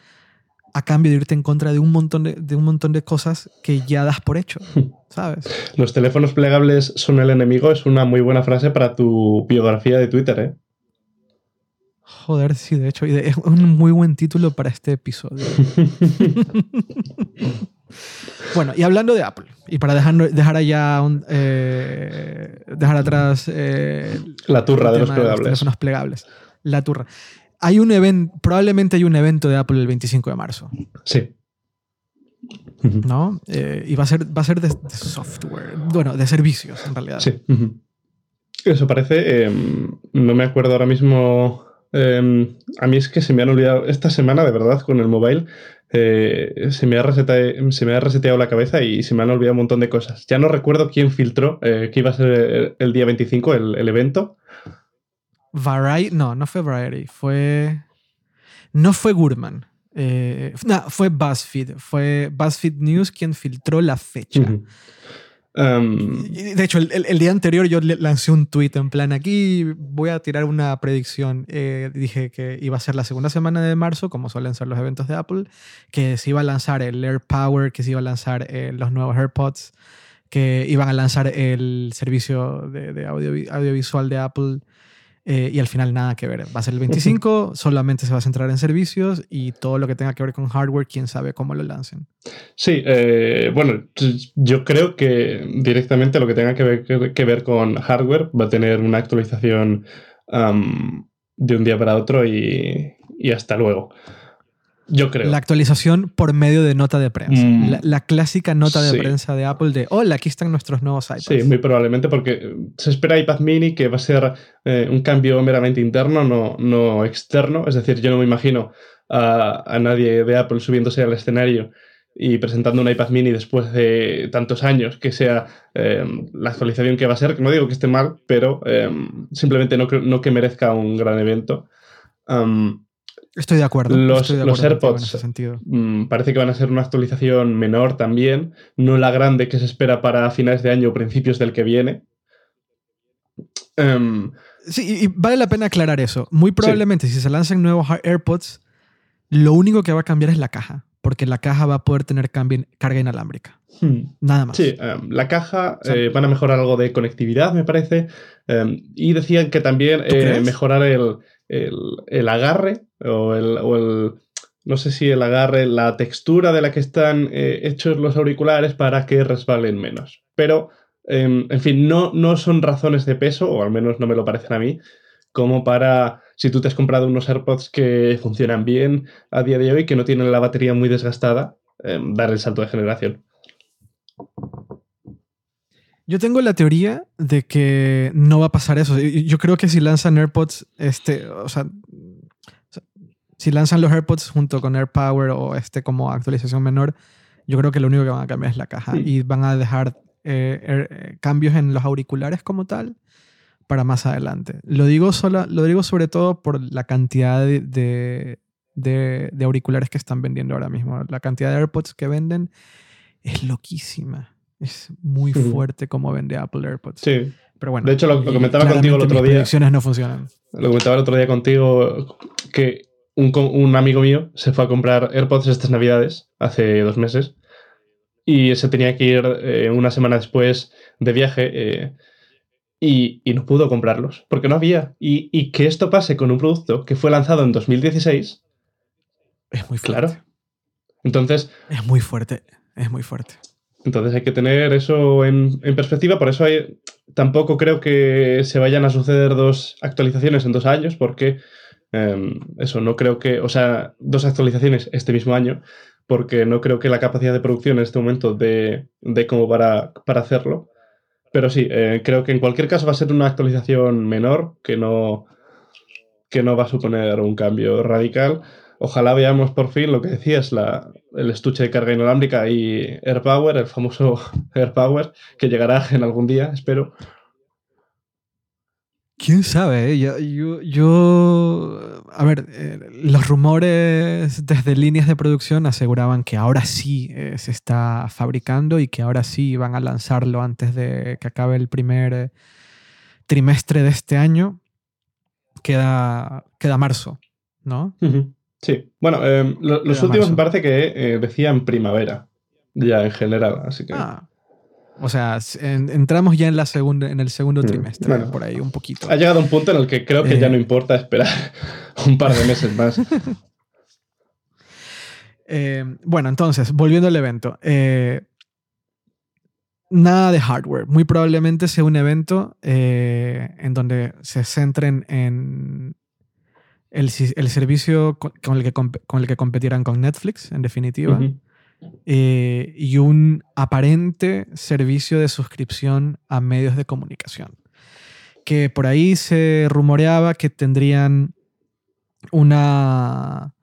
a cambio de irte en contra de un montón de, un montón de cosas que ya das por hecho, ¿sabes? Los teléfonos plegables son el enemigo es una muy buena frase para tu biografía de Twitter, ¿eh? Joder, sí, de hecho, es un muy buen título para este episodio. bueno, y hablando de Apple, y para dejar, dejar allá, eh, dejar atrás... Eh, la turra de los plegables. La turra. Hay un evento, probablemente hay un evento de Apple el 25 de marzo. Sí. ¿No? Eh, y va a ser, va a ser de, software, bueno, de servicios en realidad. Sí. Eso parece, em, no me acuerdo ahora mismo Em, a mí es que se me han olvidado, esta semana de verdad con el mobile, eh, se, me ha reseteado, se me ha reseteado la cabeza y se me han olvidado un montón de cosas. Ya no recuerdo quién filtró eh, que iba a ser el, día 25 el, evento. Variety, no, no fue Variety, fue... No fue Gurman. Eh, no, fue BuzzFeed. Fue BuzzFeed News quien filtró la fecha. Em, de hecho, el, día anterior yo lancé un tweet en plan, aquí voy a tirar una predicción. Eh, dije que iba a ser la segunda semana de marzo, como suelen ser los eventos de Apple, que se iba a lanzar el AirPower, que se iba a lanzar eh, los nuevos AirPods, que iban a lanzar el servicio de, audiovisual de Apple eh, y al final nada que ver. Va a ser el 25, solamente se va a centrar en servicios y todo lo que tenga que ver con hardware, quién sabe cómo lo lancen. Sí, eh, bueno, yo creo que directamente lo que tenga que ver, que ver con hardware va a tener una actualización de un día para otro y, y hasta luego. Yo creo. La actualización por medio de nota de prensa. Mm. la, clásica nota de prensa de Apple de, hola, aquí están nuestros nuevos iPads. Sí, muy probablemente porque se espera iPad mini que va a ser eh, un cambio meramente interno, no, no externo. Es decir, yo no me imagino a, a, nadie de Apple subiéndose al escenario y presentando un iPad mini después de tantos años que sea la actualización que va a ser, que no digo que esté mal, pero simplemente no, no, que merezca un gran evento. Estoy de acuerdo. Los, los AirPods mm, parece que van a ser una actualización menor también, no la grande que se espera para finales de año o principios del que viene. Em, sí, y vale la pena aclarar eso. Muy probablemente si se lanzan nuevos AirPods, lo único que va a cambiar es la caja, porque la caja va a poder tener carga inalámbrica. Hmm. Nada más. Sí, em, la caja eh, van a mejorar algo de conectividad, me parece. Em, y decían que también eh, mejorar el, el, agarre o el, no sé si el agarre, la textura de la que están eh, hechos los auriculares para que resbalen menos. Pero, em, en fin, no, no son razones de peso, o al menos no me lo parecen a mí, como para, si tú te has comprado unos AirPods que funcionan bien a día de hoy, que no tienen la batería muy desgastada, em, dar el salto de generación. Yo tengo la teoría de que no va a pasar eso. Yo creo que si lanzan AirPods, este, o sea, si lanzan los AirPods junto con AirPower o este como actualización menor, yo creo que lo único que van a cambiar es la caja y van a dejar eh, eh, cambios en los auriculares como tal para más adelante. Lo digo, sola, lo digo sobre todo por la cantidad de, de auriculares que están vendiendo ahora mismo. La cantidad de AirPods que venden es loquísima. Es muy fuerte como vende Apple AirPods. Sí. Pero bueno. De hecho, lo, comentaba contigo el otro día. Las no funcionan. Lo comentaba el otro día contigo que un, un, amigo mío se fue a comprar AirPods estas navidades, hace dos meses, y se tenía que ir eh, una semana después de viaje eh, y, y, no pudo comprarlos, porque no había. Y, y, que esto pase con un producto que fue lanzado en 2016. Es muy fuerte. Claro. Entonces. Es muy fuerte, es muy fuerte. Entonces hay que tener eso en, perspectiva. Por eso hay, tampoco creo que se vayan a suceder dos actualizaciones en dos años, porque em, eso no creo que, o sea, dos actualizaciones este mismo año, porque no creo que la capacidad de producción en este momento de, de como para, para hacerlo. Pero sí, eh, creo que en cualquier caso va a ser una actualización menor que no, que no va a suponer un cambio radical. Ojalá veamos por fin lo que decías, la, el estuche de carga inalámbrica y AirPower, el famoso AirPower, que llegará en algún día, espero. ¿Quién sabe? Eh? Yo, yo, a ver, eh, los rumores desde líneas de producción aseguraban que ahora sí eh, se está fabricando y que ahora sí van a lanzarlo antes de que acabe el primer trimestre de este año. Queda, queda marzo, ¿no? Sí, bueno, em, los últimos me parece que eh, decían primavera, ya en general, así que... Ah, o sea, entramos ya en, la segunda, en el segundo mm, trimestre, por ahí un poquito. Ha llegado un punto en el que creo que ya no eh. importa esperar un par de meses más. Eh, bueno, entonces, volviendo al evento. nada de hardware. Muy probablemente sea un evento en donde se centren en el, servicio con, el que, con el que competirán con Netflix, en definitiva, eh, y un aparente servicio de suscripción a medios de comunicación. Que por ahí se rumoreaba que tendrían una,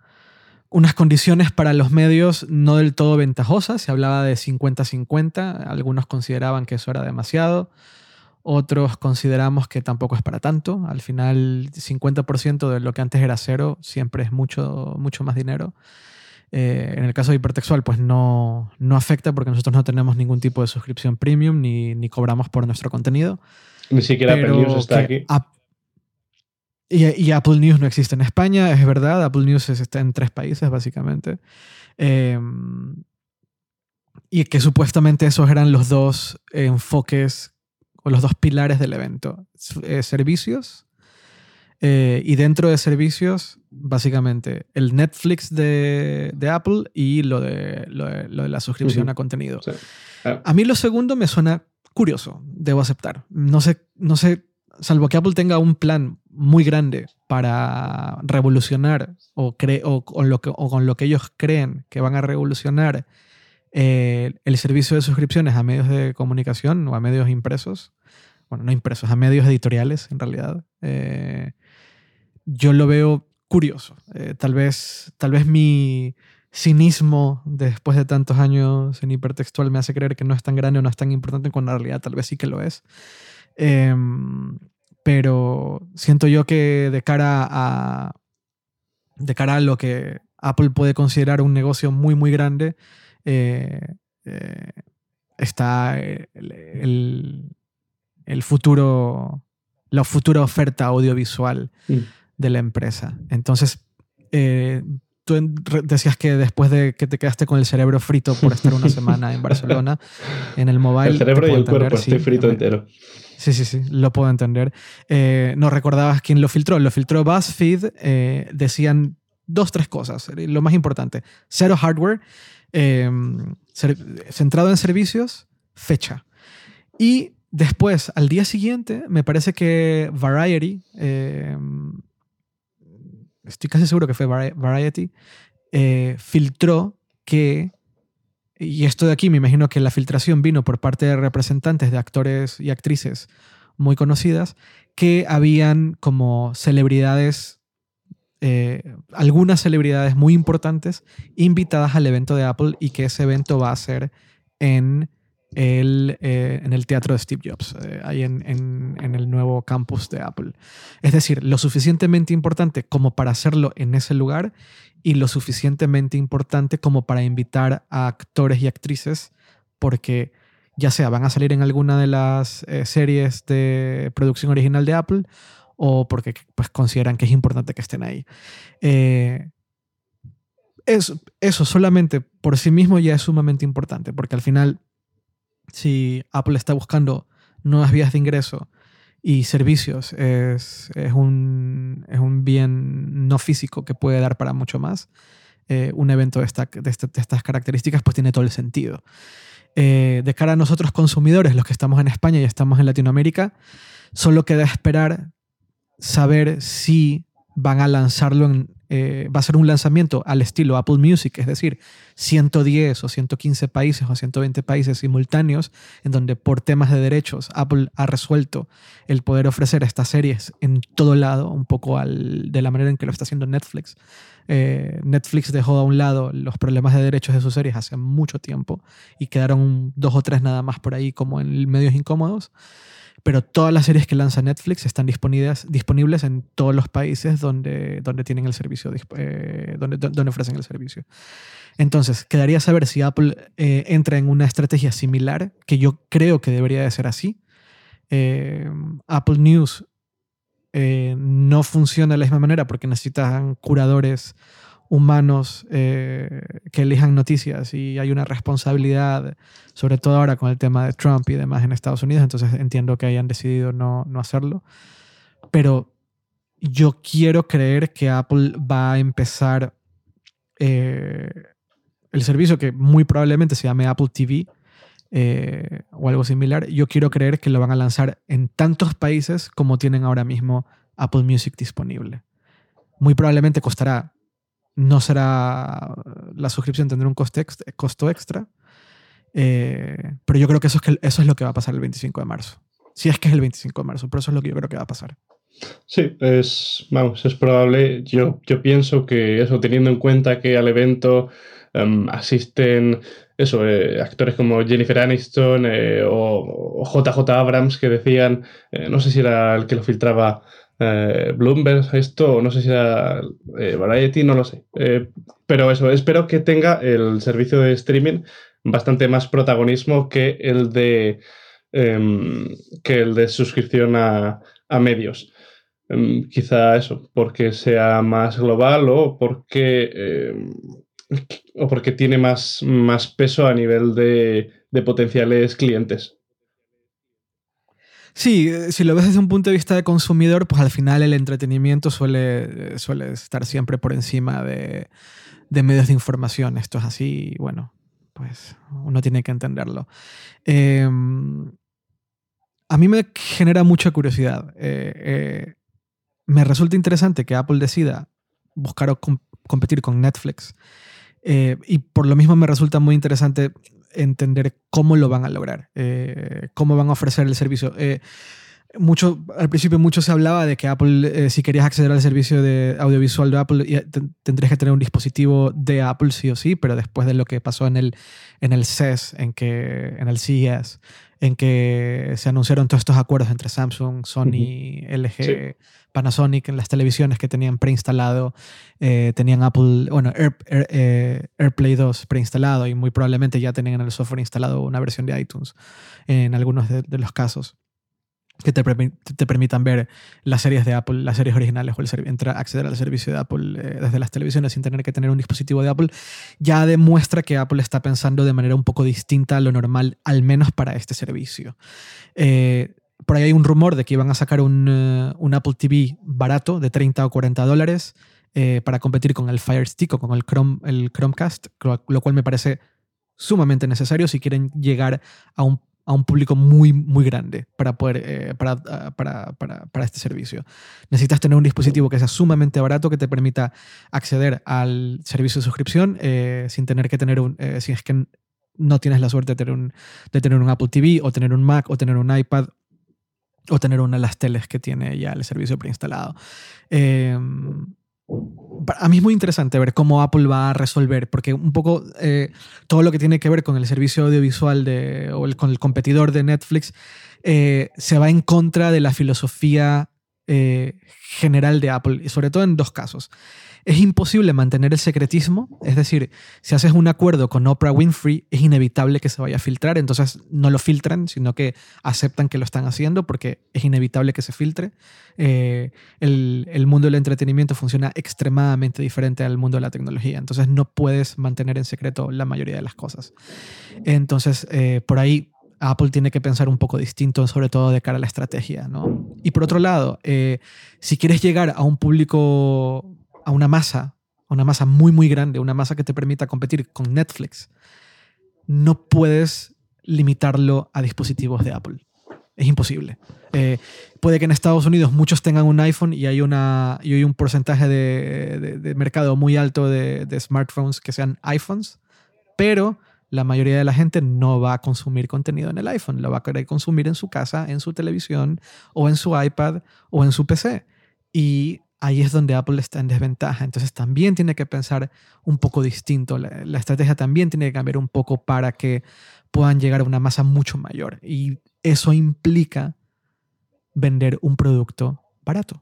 unas condiciones para los medios no del todo ventajosas. Se hablaba de 50-50, algunos consideraban que eso era demasiado. Otros consideramos que tampoco es para tanto. Al final, 50% de lo que antes era cero siempre es mucho, mucho más dinero. Eh, en el caso de hipertextual, pues no, no afecta porque nosotros no tenemos ningún tipo de suscripción premium ni, ni cobramos por nuestro contenido. Ni siquiera Apple News está aquí. y, Apple News no existe en España, es verdad. Apple News está en tres países, básicamente. Em, y que supuestamente esos eran los dos enfoques o los dos pilares del evento. Eh, servicios. Eh, y dentro de servicios, básicamente, el Netflix de, Apple y lo de, lo de, la suscripción a contenido. Ah. A mí lo segundo me suena curioso, debo aceptar. No sé, no sé, salvo que Apple tenga un plan muy grande para revolucionar o, o, con lo que, o con lo que ellos creen que van a revolucionar eh, el servicio de suscripciones a medios de comunicación o a medios impresos, bueno, no impresos, a medios editoriales en realidad, eh, yo lo veo curioso. Eh, tal, vez, tal vez mi cinismo después de tantos años en hipertextual me hace creer que no es tan grande o no es tan importante cuando en realidad tal vez sí que lo es. Em, pero siento yo que de cara a de cara a lo que Apple puede considerar un negocio muy muy grande eh, eh, está el, el, futuro la futura oferta audiovisual de la empresa entonces eh, tú decías que después de que te quedaste con el cerebro frito por estar una semana en Barcelona, en el mobile. El cerebro y el cuerpo, estoy frito entero. Sí, sí, sí, lo puedo entender. Eh, no recordabas quién lo filtró. Lo filtró BuzzFeed. Eh, decían dos, tres cosas. Lo más importante: cero hardware, em, centrado en servicios, fecha. Y después, al día siguiente, me parece que Variety. Em, estoy casi seguro que fue Variety, eh, filtró que, y esto de aquí me imagino que la filtración vino por parte de representantes de actores y actrices muy conocidas, que habían como celebridades, eh, algunas celebridades muy importantes invitadas al evento de Apple y que ese evento va a ser en el, eh, en el teatro de Steve Jobs, eh, ahí en, en, el nuevo campus de Apple. Es decir, lo suficientemente importante como para hacerlo en ese lugar y lo suficientemente importante como para invitar a actores y actrices porque ya sea van a salir en alguna de las series de producción original de Apple o porque pues, consideran que es importante que estén ahí. eso, eso solamente por sí mismo ya es sumamente importante porque al final si Apple está buscando nuevas vías de ingreso y servicios, es, un, bien no físico que puede dar para mucho más, eh, un evento de, estas características pues tiene todo el sentido. Eh, de cara a nosotros consumidores, los que estamos en España y estamos en Latinoamérica, solo queda esperar saber si van a lanzarlo en, eh, va a ser un lanzamiento al estilo Apple Music, es decir, 110 o 115 países o 120 países simultáneos, en donde por temas de derechos Apple ha resuelto el poder ofrecer estas series en todo lado, un poco al, de la manera en que lo está haciendo Netflix. Eh, Netflix dejó a un lado los problemas de derechos de sus series hace mucho tiempo y quedaron dos o tres nada más por ahí como en medios incómodos pero todas las series que lanza Netflix están disponibles, disponibles en todos los países donde, donde tienen el servicio, eh, donde, donde, ofrecen el servicio. Entonces, quedaría saber si Apple eh, entra en una estrategia similar, que yo creo que debería de ser así. Eh, Apple News no funciona de la misma manera porque necesitan curadores humanos eh, que elijan noticias y hay una responsabilidad, sobre todo ahora con el tema de Trump y demás en Estados Unidos, entonces entiendo que hayan decidido no, no hacerlo. Pero yo quiero creer que Apple va a empezar eh, el servicio que muy probablemente se llame Apple TV eh, o algo similar. Yo quiero creer que lo van a lanzar en tantos países como tienen ahora mismo Apple Music disponible. Muy probablemente costará no será la suscripción, tendrá un coste costo extra. Eh, pero yo creo que eso, es que eso es lo que va a pasar el 25 de marzo. Si es que es el 25 de marzo, pero eso es lo que yo creo que va a pasar. Sí, es, vamos, es probable. Yo, yo pienso que eso, teniendo en cuenta que al evento em, asisten eh, actores como Jennifer Aniston eh, o, JJ Abrams que decían, no sé si era el que lo filtraba eh, Bloomberg esto, no sé si era eh, Variety, no lo sé. Eh, pero eso, espero que tenga el servicio de streaming bastante más protagonismo que el de, em, que el de suscripción a, medios. Em, quizá eso, porque sea más global o porque, em, o porque tiene más, más peso a nivel de, de potenciales clientes. Sí, eh, si lo ves desde un punto de vista de consumidor, pues al final el entretenimiento suele, suele estar siempre por encima de, medios de información. Esto es así, bueno, pues uno tiene que entenderlo. Em, a mí me genera mucha curiosidad. Eh, eh, me resulta interesante que Apple decida buscar competir con Netflix. y por lo mismo me resulta muy interesante entender cómo lo van a lograr, eh, cómo van a ofrecer el servicio. Eh, mucho, al principio mucho se hablaba de que Apple, eh, si querías acceder al servicio de audiovisual de Apple, tendrías que tener un dispositivo de Apple sí o sí, pero después de lo que pasó en el, en el CES, en, que, en el CES, en que se anunciaron todos estos acuerdos entre Samsung, Sony, LG, Panasonic en las televisiones que tenían preinstalado, eh, tenían Apple, bueno, eh, AirPlay 2 preinstalado y muy probablemente ya tenían en el software instalado una versión de iTunes en algunos de los casos que te, te, permitan ver las series de Apple, las series originales o entrar, acceder al servicio de Apple eh, desde las televisiones sin tener que tener un dispositivo de Apple, ya demuestra que Apple está pensando de manera un poco distinta a lo normal, al menos para este servicio. Eh, por ahí hay un rumor de que iban a sacar un, eh, un Apple TV barato de 30 o 40 dólares para competir con el Fire Stick o con el, Chrome, el Chromecast, lo cual me parece sumamente necesario si quieren llegar a un a un público muy, muy grande para, poder, eh, ah, para, para, para, este servicio. Necesitas tener un dispositivo que sea sumamente barato, que te permita acceder al servicio de suscripción eh, sin tener que tener un... Eh, si es que no tienes la suerte de tener, un, de tener un Apple TV o tener un Mac o tener un iPad o tener una de las teles que tiene ya el servicio preinstalado. A mí es muy interesante ver cómo Apple va a resolver, porque un poco eh, todo lo que tiene que ver con el servicio audiovisual de, o con el competidor de Netflix eh, se va en contra de la filosofía eh, general de Apple, y sobre todo en dos casos es imposible mantener el secretismo, es decir, si haces un acuerdo con Oprah Winfrey, es inevitable que se vaya a filtrar, entonces no lo filtran, sino que aceptan que lo están haciendo porque es inevitable que se filtre. Eh, el, mundo del entretenimiento funciona extremadamente diferente al mundo de la tecnología, entonces no puedes mantener en secreto la mayoría de las cosas. Entonces, eh, por ahí Apple tiene que pensar un poco distinto, sobre todo de cara a la estrategia, ¿no? Y por otro lado, eh, si quieres llegar a un público a una masa, a una masa muy, muy grande, una masa que te permita competir con Netflix, no puedes limitarlo a dispositivos de Apple. Es imposible. Eh, puede que en Estados Unidos muchos tengan un iPhone y hay, una, y hay un porcentaje de, mercado muy alto de, de, smartphones que sean iPhones, pero la mayoría de la gente no va a consumir contenido en el iPhone, lo va a querer consumir en su casa, en su televisión o en su iPad o en su PC. Y ahí es donde Apple está en desventaja. Entonces también tiene que pensar un poco distinto. La, estrategia también tiene que cambiar un poco para que puedan llegar a una masa mucho mayor. Y eso implica vender un producto barato.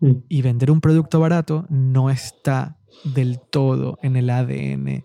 Mm. Y vender un producto barato no está del todo en el ADN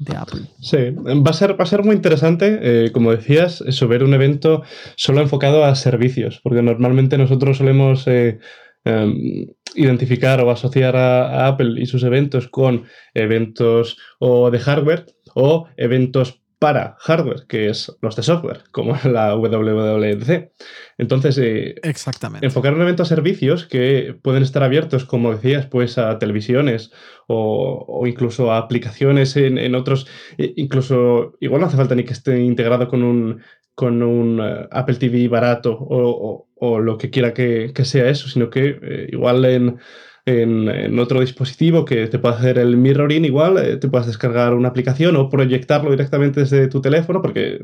de Apple. Sí, va a ser, va a ser muy interesante, eh, como decías, eso, ver un evento solo enfocado a servicios, porque normalmente nosotros solemos eh, Em, identificar o asociar a, Apple y sus eventos con eventos o de hardware o eventos para hardware, que es los de software, como la WWDC. Entonces, eh, Exactamente. enfocar un evento a servicios que pueden estar abiertos, como decías, pues a televisiones o, incluso a aplicaciones en, otros, e incluso igual no hace falta ni que esté integrado con un, con un eh, Apple TV barato o, lo que quiera que, sea eso, sino que eh, igual en, en, otro dispositivo que te pueda hacer el mirroring, igual eh, te puedas descargar una aplicación o proyectarlo directamente desde tu teléfono, porque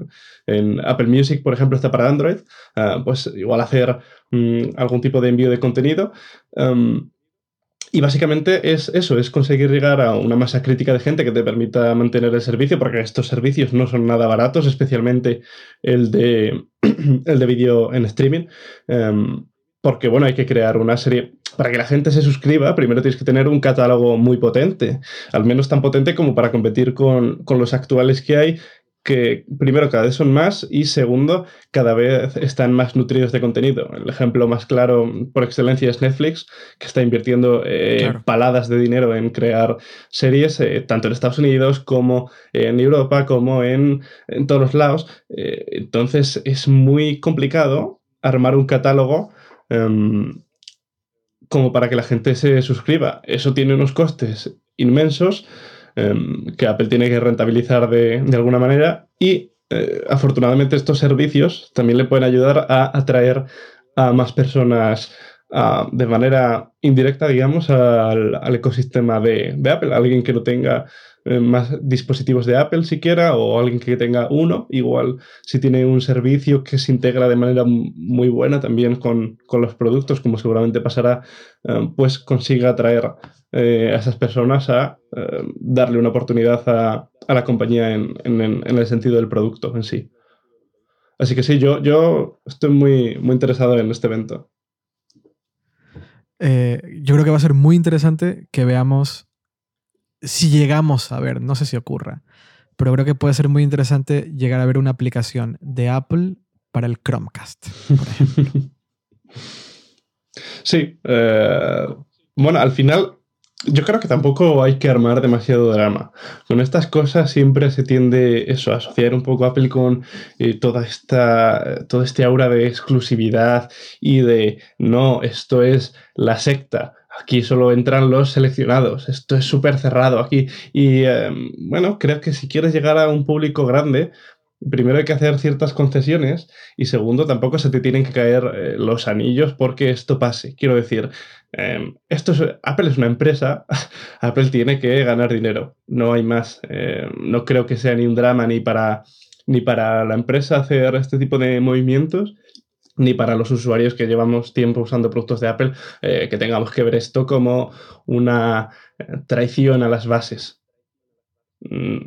en Apple Music, por ejemplo, está para Android, ah, pues igual hacer mm, algún tipo de envío de contenido. Y básicamente es eso, es conseguir llegar a una masa crítica de gente que te permita mantener el servicio, porque estos servicios no son nada baratos, especialmente el de, el de vídeo en streaming. Em, porque, bueno, hay que crear una serie. Para que la gente se suscriba, primero tienes que tener un catálogo muy potente, al menos tan potente como para competir con, con los actuales que hay, que primero cada vez son más y segundo cada vez están más nutridos de contenido. El ejemplo más claro por excelencia es Netflix, que está invirtiendo eh, paladas de dinero en crear series, eh, tanto en Estados Unidos como en Europa, como en, todos los lados. Eh, entonces es muy complicado armar un catálogo em, como para que la gente se suscriba. Eso tiene unos costes inmensos Em, que Apple tiene que rentabilizar de, alguna manera y eh, afortunadamente estos servicios también le pueden ayudar a atraer a más personas ah, de manera indirecta, digamos, al, ecosistema de, de, Apple. Alguien que no tenga eh, más dispositivos de Apple siquiera o alguien que tenga uno, igual si tiene un servicio que se integra de manera muy buena también con, los productos, como seguramente pasará, eh, pues consiga atraer eh, a esas personas a darle una oportunidad a, la compañía en, el sentido del producto en sí. Así que sí, yo, yo estoy muy, muy interesado en este evento. yo creo que va a ser muy interesante que veamos si llegamos a ver, no sé si ocurra, pero creo que puede ser muy interesante llegar a ver una aplicación de Apple para el Chromecast. Sí, eh, bueno, al final yo creo que tampoco hay que armar demasiado drama. Con estas cosas siempre se tiende eso, a asociar un poco Apple con eh, toda esta, todo este aura de exclusividad y de no, esto es la secta. Aquí solo entran los seleccionados. Esto es súper cerrado aquí. Y em, bueno, creo que si quieres llegar a un público grande, primero hay que hacer ciertas concesiones y segundo, tampoco se te tienen que caer eh, los anillos porque esto pase. Quiero decir, em, esto es, Apple es una empresa, Apple tiene que ganar dinero, no hay más. Em, no creo que sea ni un drama ni para, ni para la empresa hacer este tipo de movimientos ni para los usuarios que llevamos tiempo usando productos de Apple, eh, que tengamos que ver esto como una eh, traición a las bases. Mm,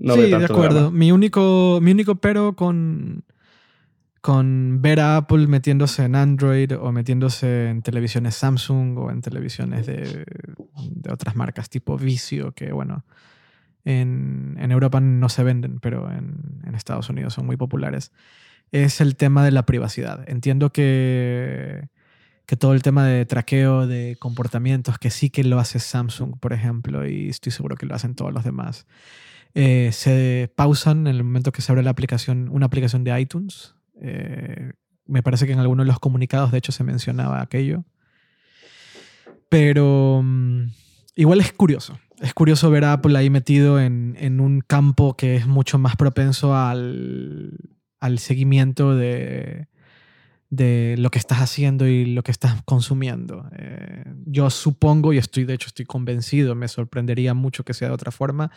no sí, de acuerdo. Mi único, mi único pero con, con ver a Apple metiéndose en Android o metiéndose en televisiones Samsung o en televisiones de, otras marcas tipo Vizio, que bueno, en, Europa no se venden, pero en, en Estados Unidos son muy populares es el tema de la privacidad. Entiendo que, que todo el tema de traqueo de comportamientos, que sí que lo hace Samsung, por ejemplo, y estoy seguro que lo hacen todos los demás, eh, se pausan en el momento que se abre la aplicación, una aplicación de iTunes. Eh, me parece que en algunos de los comunicados, de hecho, se mencionaba aquello. Pero mm, igual es curioso. Es curioso ver a Apple ahí metido en, en un campo que es mucho más propenso al, al seguimiento de, de lo que estás haciendo y lo que estás consumiendo. Eh, yo supongo, y estoy de hecho estoy convencido, me sorprendería mucho que sea de otra forma,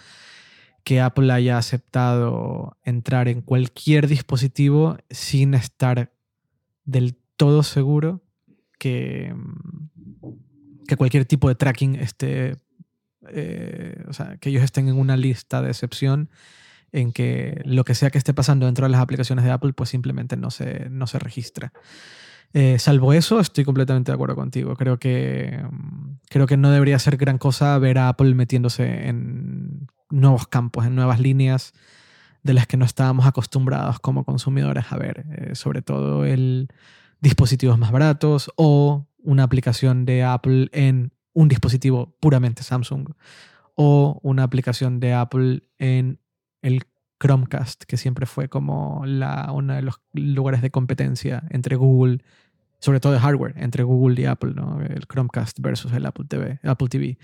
que Apple haya aceptado entrar en cualquier dispositivo sin estar del todo seguro que, que cualquier tipo de tracking esté, eh, o sea, que ellos estén en una lista de excepción en que lo que sea que esté pasando dentro de las aplicaciones de Apple, pues simplemente no se, no se registra. Eh, salvo eso, estoy completamente de acuerdo contigo. Creo que, mm, creo que no debería ser gran cosa ver a Apple metiéndose en nuevos campos, en nuevas líneas de las que no estábamos acostumbrados como consumidores a ver, eh, sobre todo el dispositivos más baratos o una aplicación de Apple en un dispositivo puramente Samsung o una aplicación de Apple en el Chromecast, que siempre fue como la, uno de los lugares de competencia entre Google, sobre todo de hardware, entre Google y Apple, ¿no? el Chromecast versus el Apple TV. Apple TV.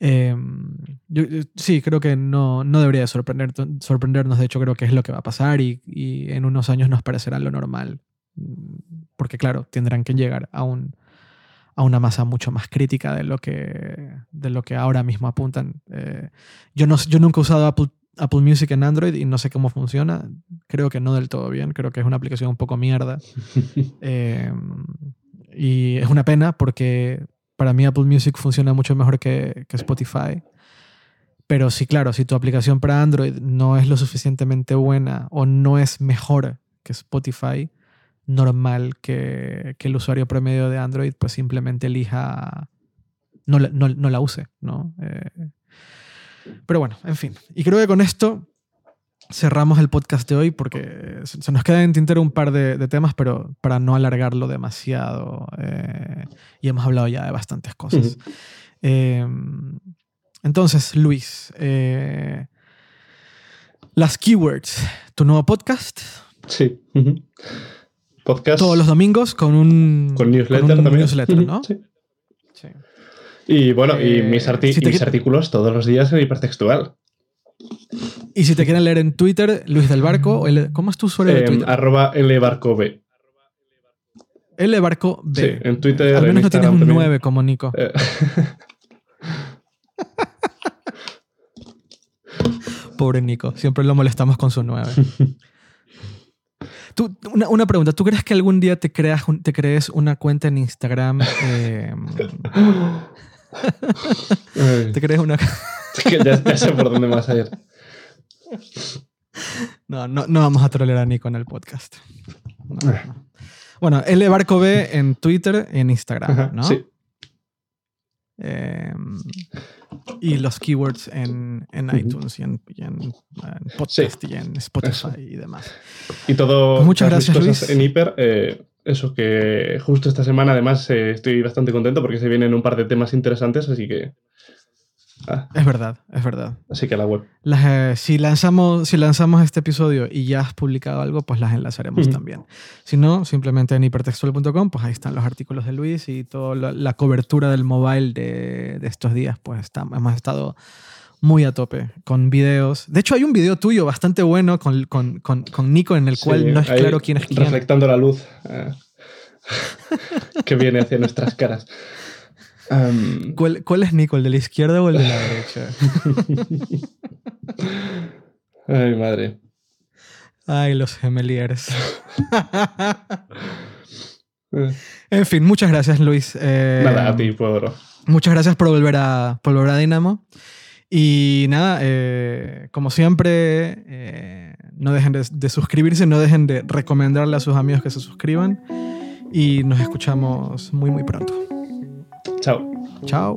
Em, yo, sí, creo que no, no debería sorprender, sorprendernos, de hecho creo que es lo que va a pasar y, y, en unos años nos parecerá lo normal, porque claro, tendrán que llegar a, un, a una masa mucho más crítica de lo que, de lo que ahora mismo apuntan. Eh, yo, no, yo nunca he usado Apple Apple Music en Android y no sé cómo funciona. Creo que no del todo bien. Creo que es una aplicación un poco mierda. Em, y es una pena porque para mí Apple Music funciona mucho mejor que, que, Spotify. Pero sí, claro, si tu aplicación para Android no es lo suficientemente buena o no es mejor que Spotify, normal que, que el usuario promedio de Android pues simplemente elija, no, no, no la use, ¿no? Eh, pero bueno, en fin. Y creo que con esto cerramos el podcast de hoy porque se nos queda en tintero un par de, temas, pero para no alargarlo demasiado. Eh, y hemos hablado ya de bastantes cosas. Em, entonces, Luis, eh, las keywords, tu nuevo podcast. Sí. Podcast. Todos los domingos con un, con newsletter, también. newsletter ¿no? Sí. Y bueno, y mis, eh, artículos todos los días en hipertextual. Y si te quieren leer en Twitter, Luis del Barco, ¿cómo es tu usuario de em, Twitter? arroba lbarcob. L Barco B. Sí, en Twitter. Al menos en no tienes un también. 9 como Nico. Eh, Pobre Nico. Siempre lo molestamos con su 9. Tú, una, una pregunta. ¿Tú crees que algún día te, creas te crees una cuenta en Instagram? eh, ¿Te crees una.? ya, ya sé por dónde vas a ir. No, no, no vamos a trolear a Nico en el podcast. No, no. Bueno, L Barco B en Twitter y en Instagram, ¿no? Sí, Eh, y los keywords en, en iTunes y en, y en, en podcast y en Spotify y demás. y todo. Pues muchas gracias, Luis. En Hiper. eh, eso que justo esta semana, además, eh, estoy bastante contento porque se vienen un par de temas interesantes, así que. ah, Es verdad, es verdad. así que a la web. Las, eh, si, lanzamos, si lanzamos este episodio y ya has publicado algo, pues las enlazaremos también. Si no, simplemente en hipertextual.com, pues ahí están los artículos de Luis y toda la, la cobertura del mobile de, de estos días. Pues está- hemos estado muy a tope con videos. De hecho, hay un video tuyo bastante bueno con, con, con, con Nico en el cual Sí, no es claro quién es quién. Reflectando la luz ah, que viene hacia nuestras caras. ¿Cuál, ¿Cuál es Nico? ¿El de la izquierda o el de la derecha? ay, madre. Ay, los gemeliers. Eh, en fin, muchas gracias, Luis. Eh, Nada, a ti por. Muchas gracias por volver a, por volver a Dynamo. Y nada, eh, como siempre, eh, no dejen de, de suscribirse, no dejen de recomendarle a sus amigos que se suscriban. Y nos escuchamos muy, muy pronto. Chao. Chao.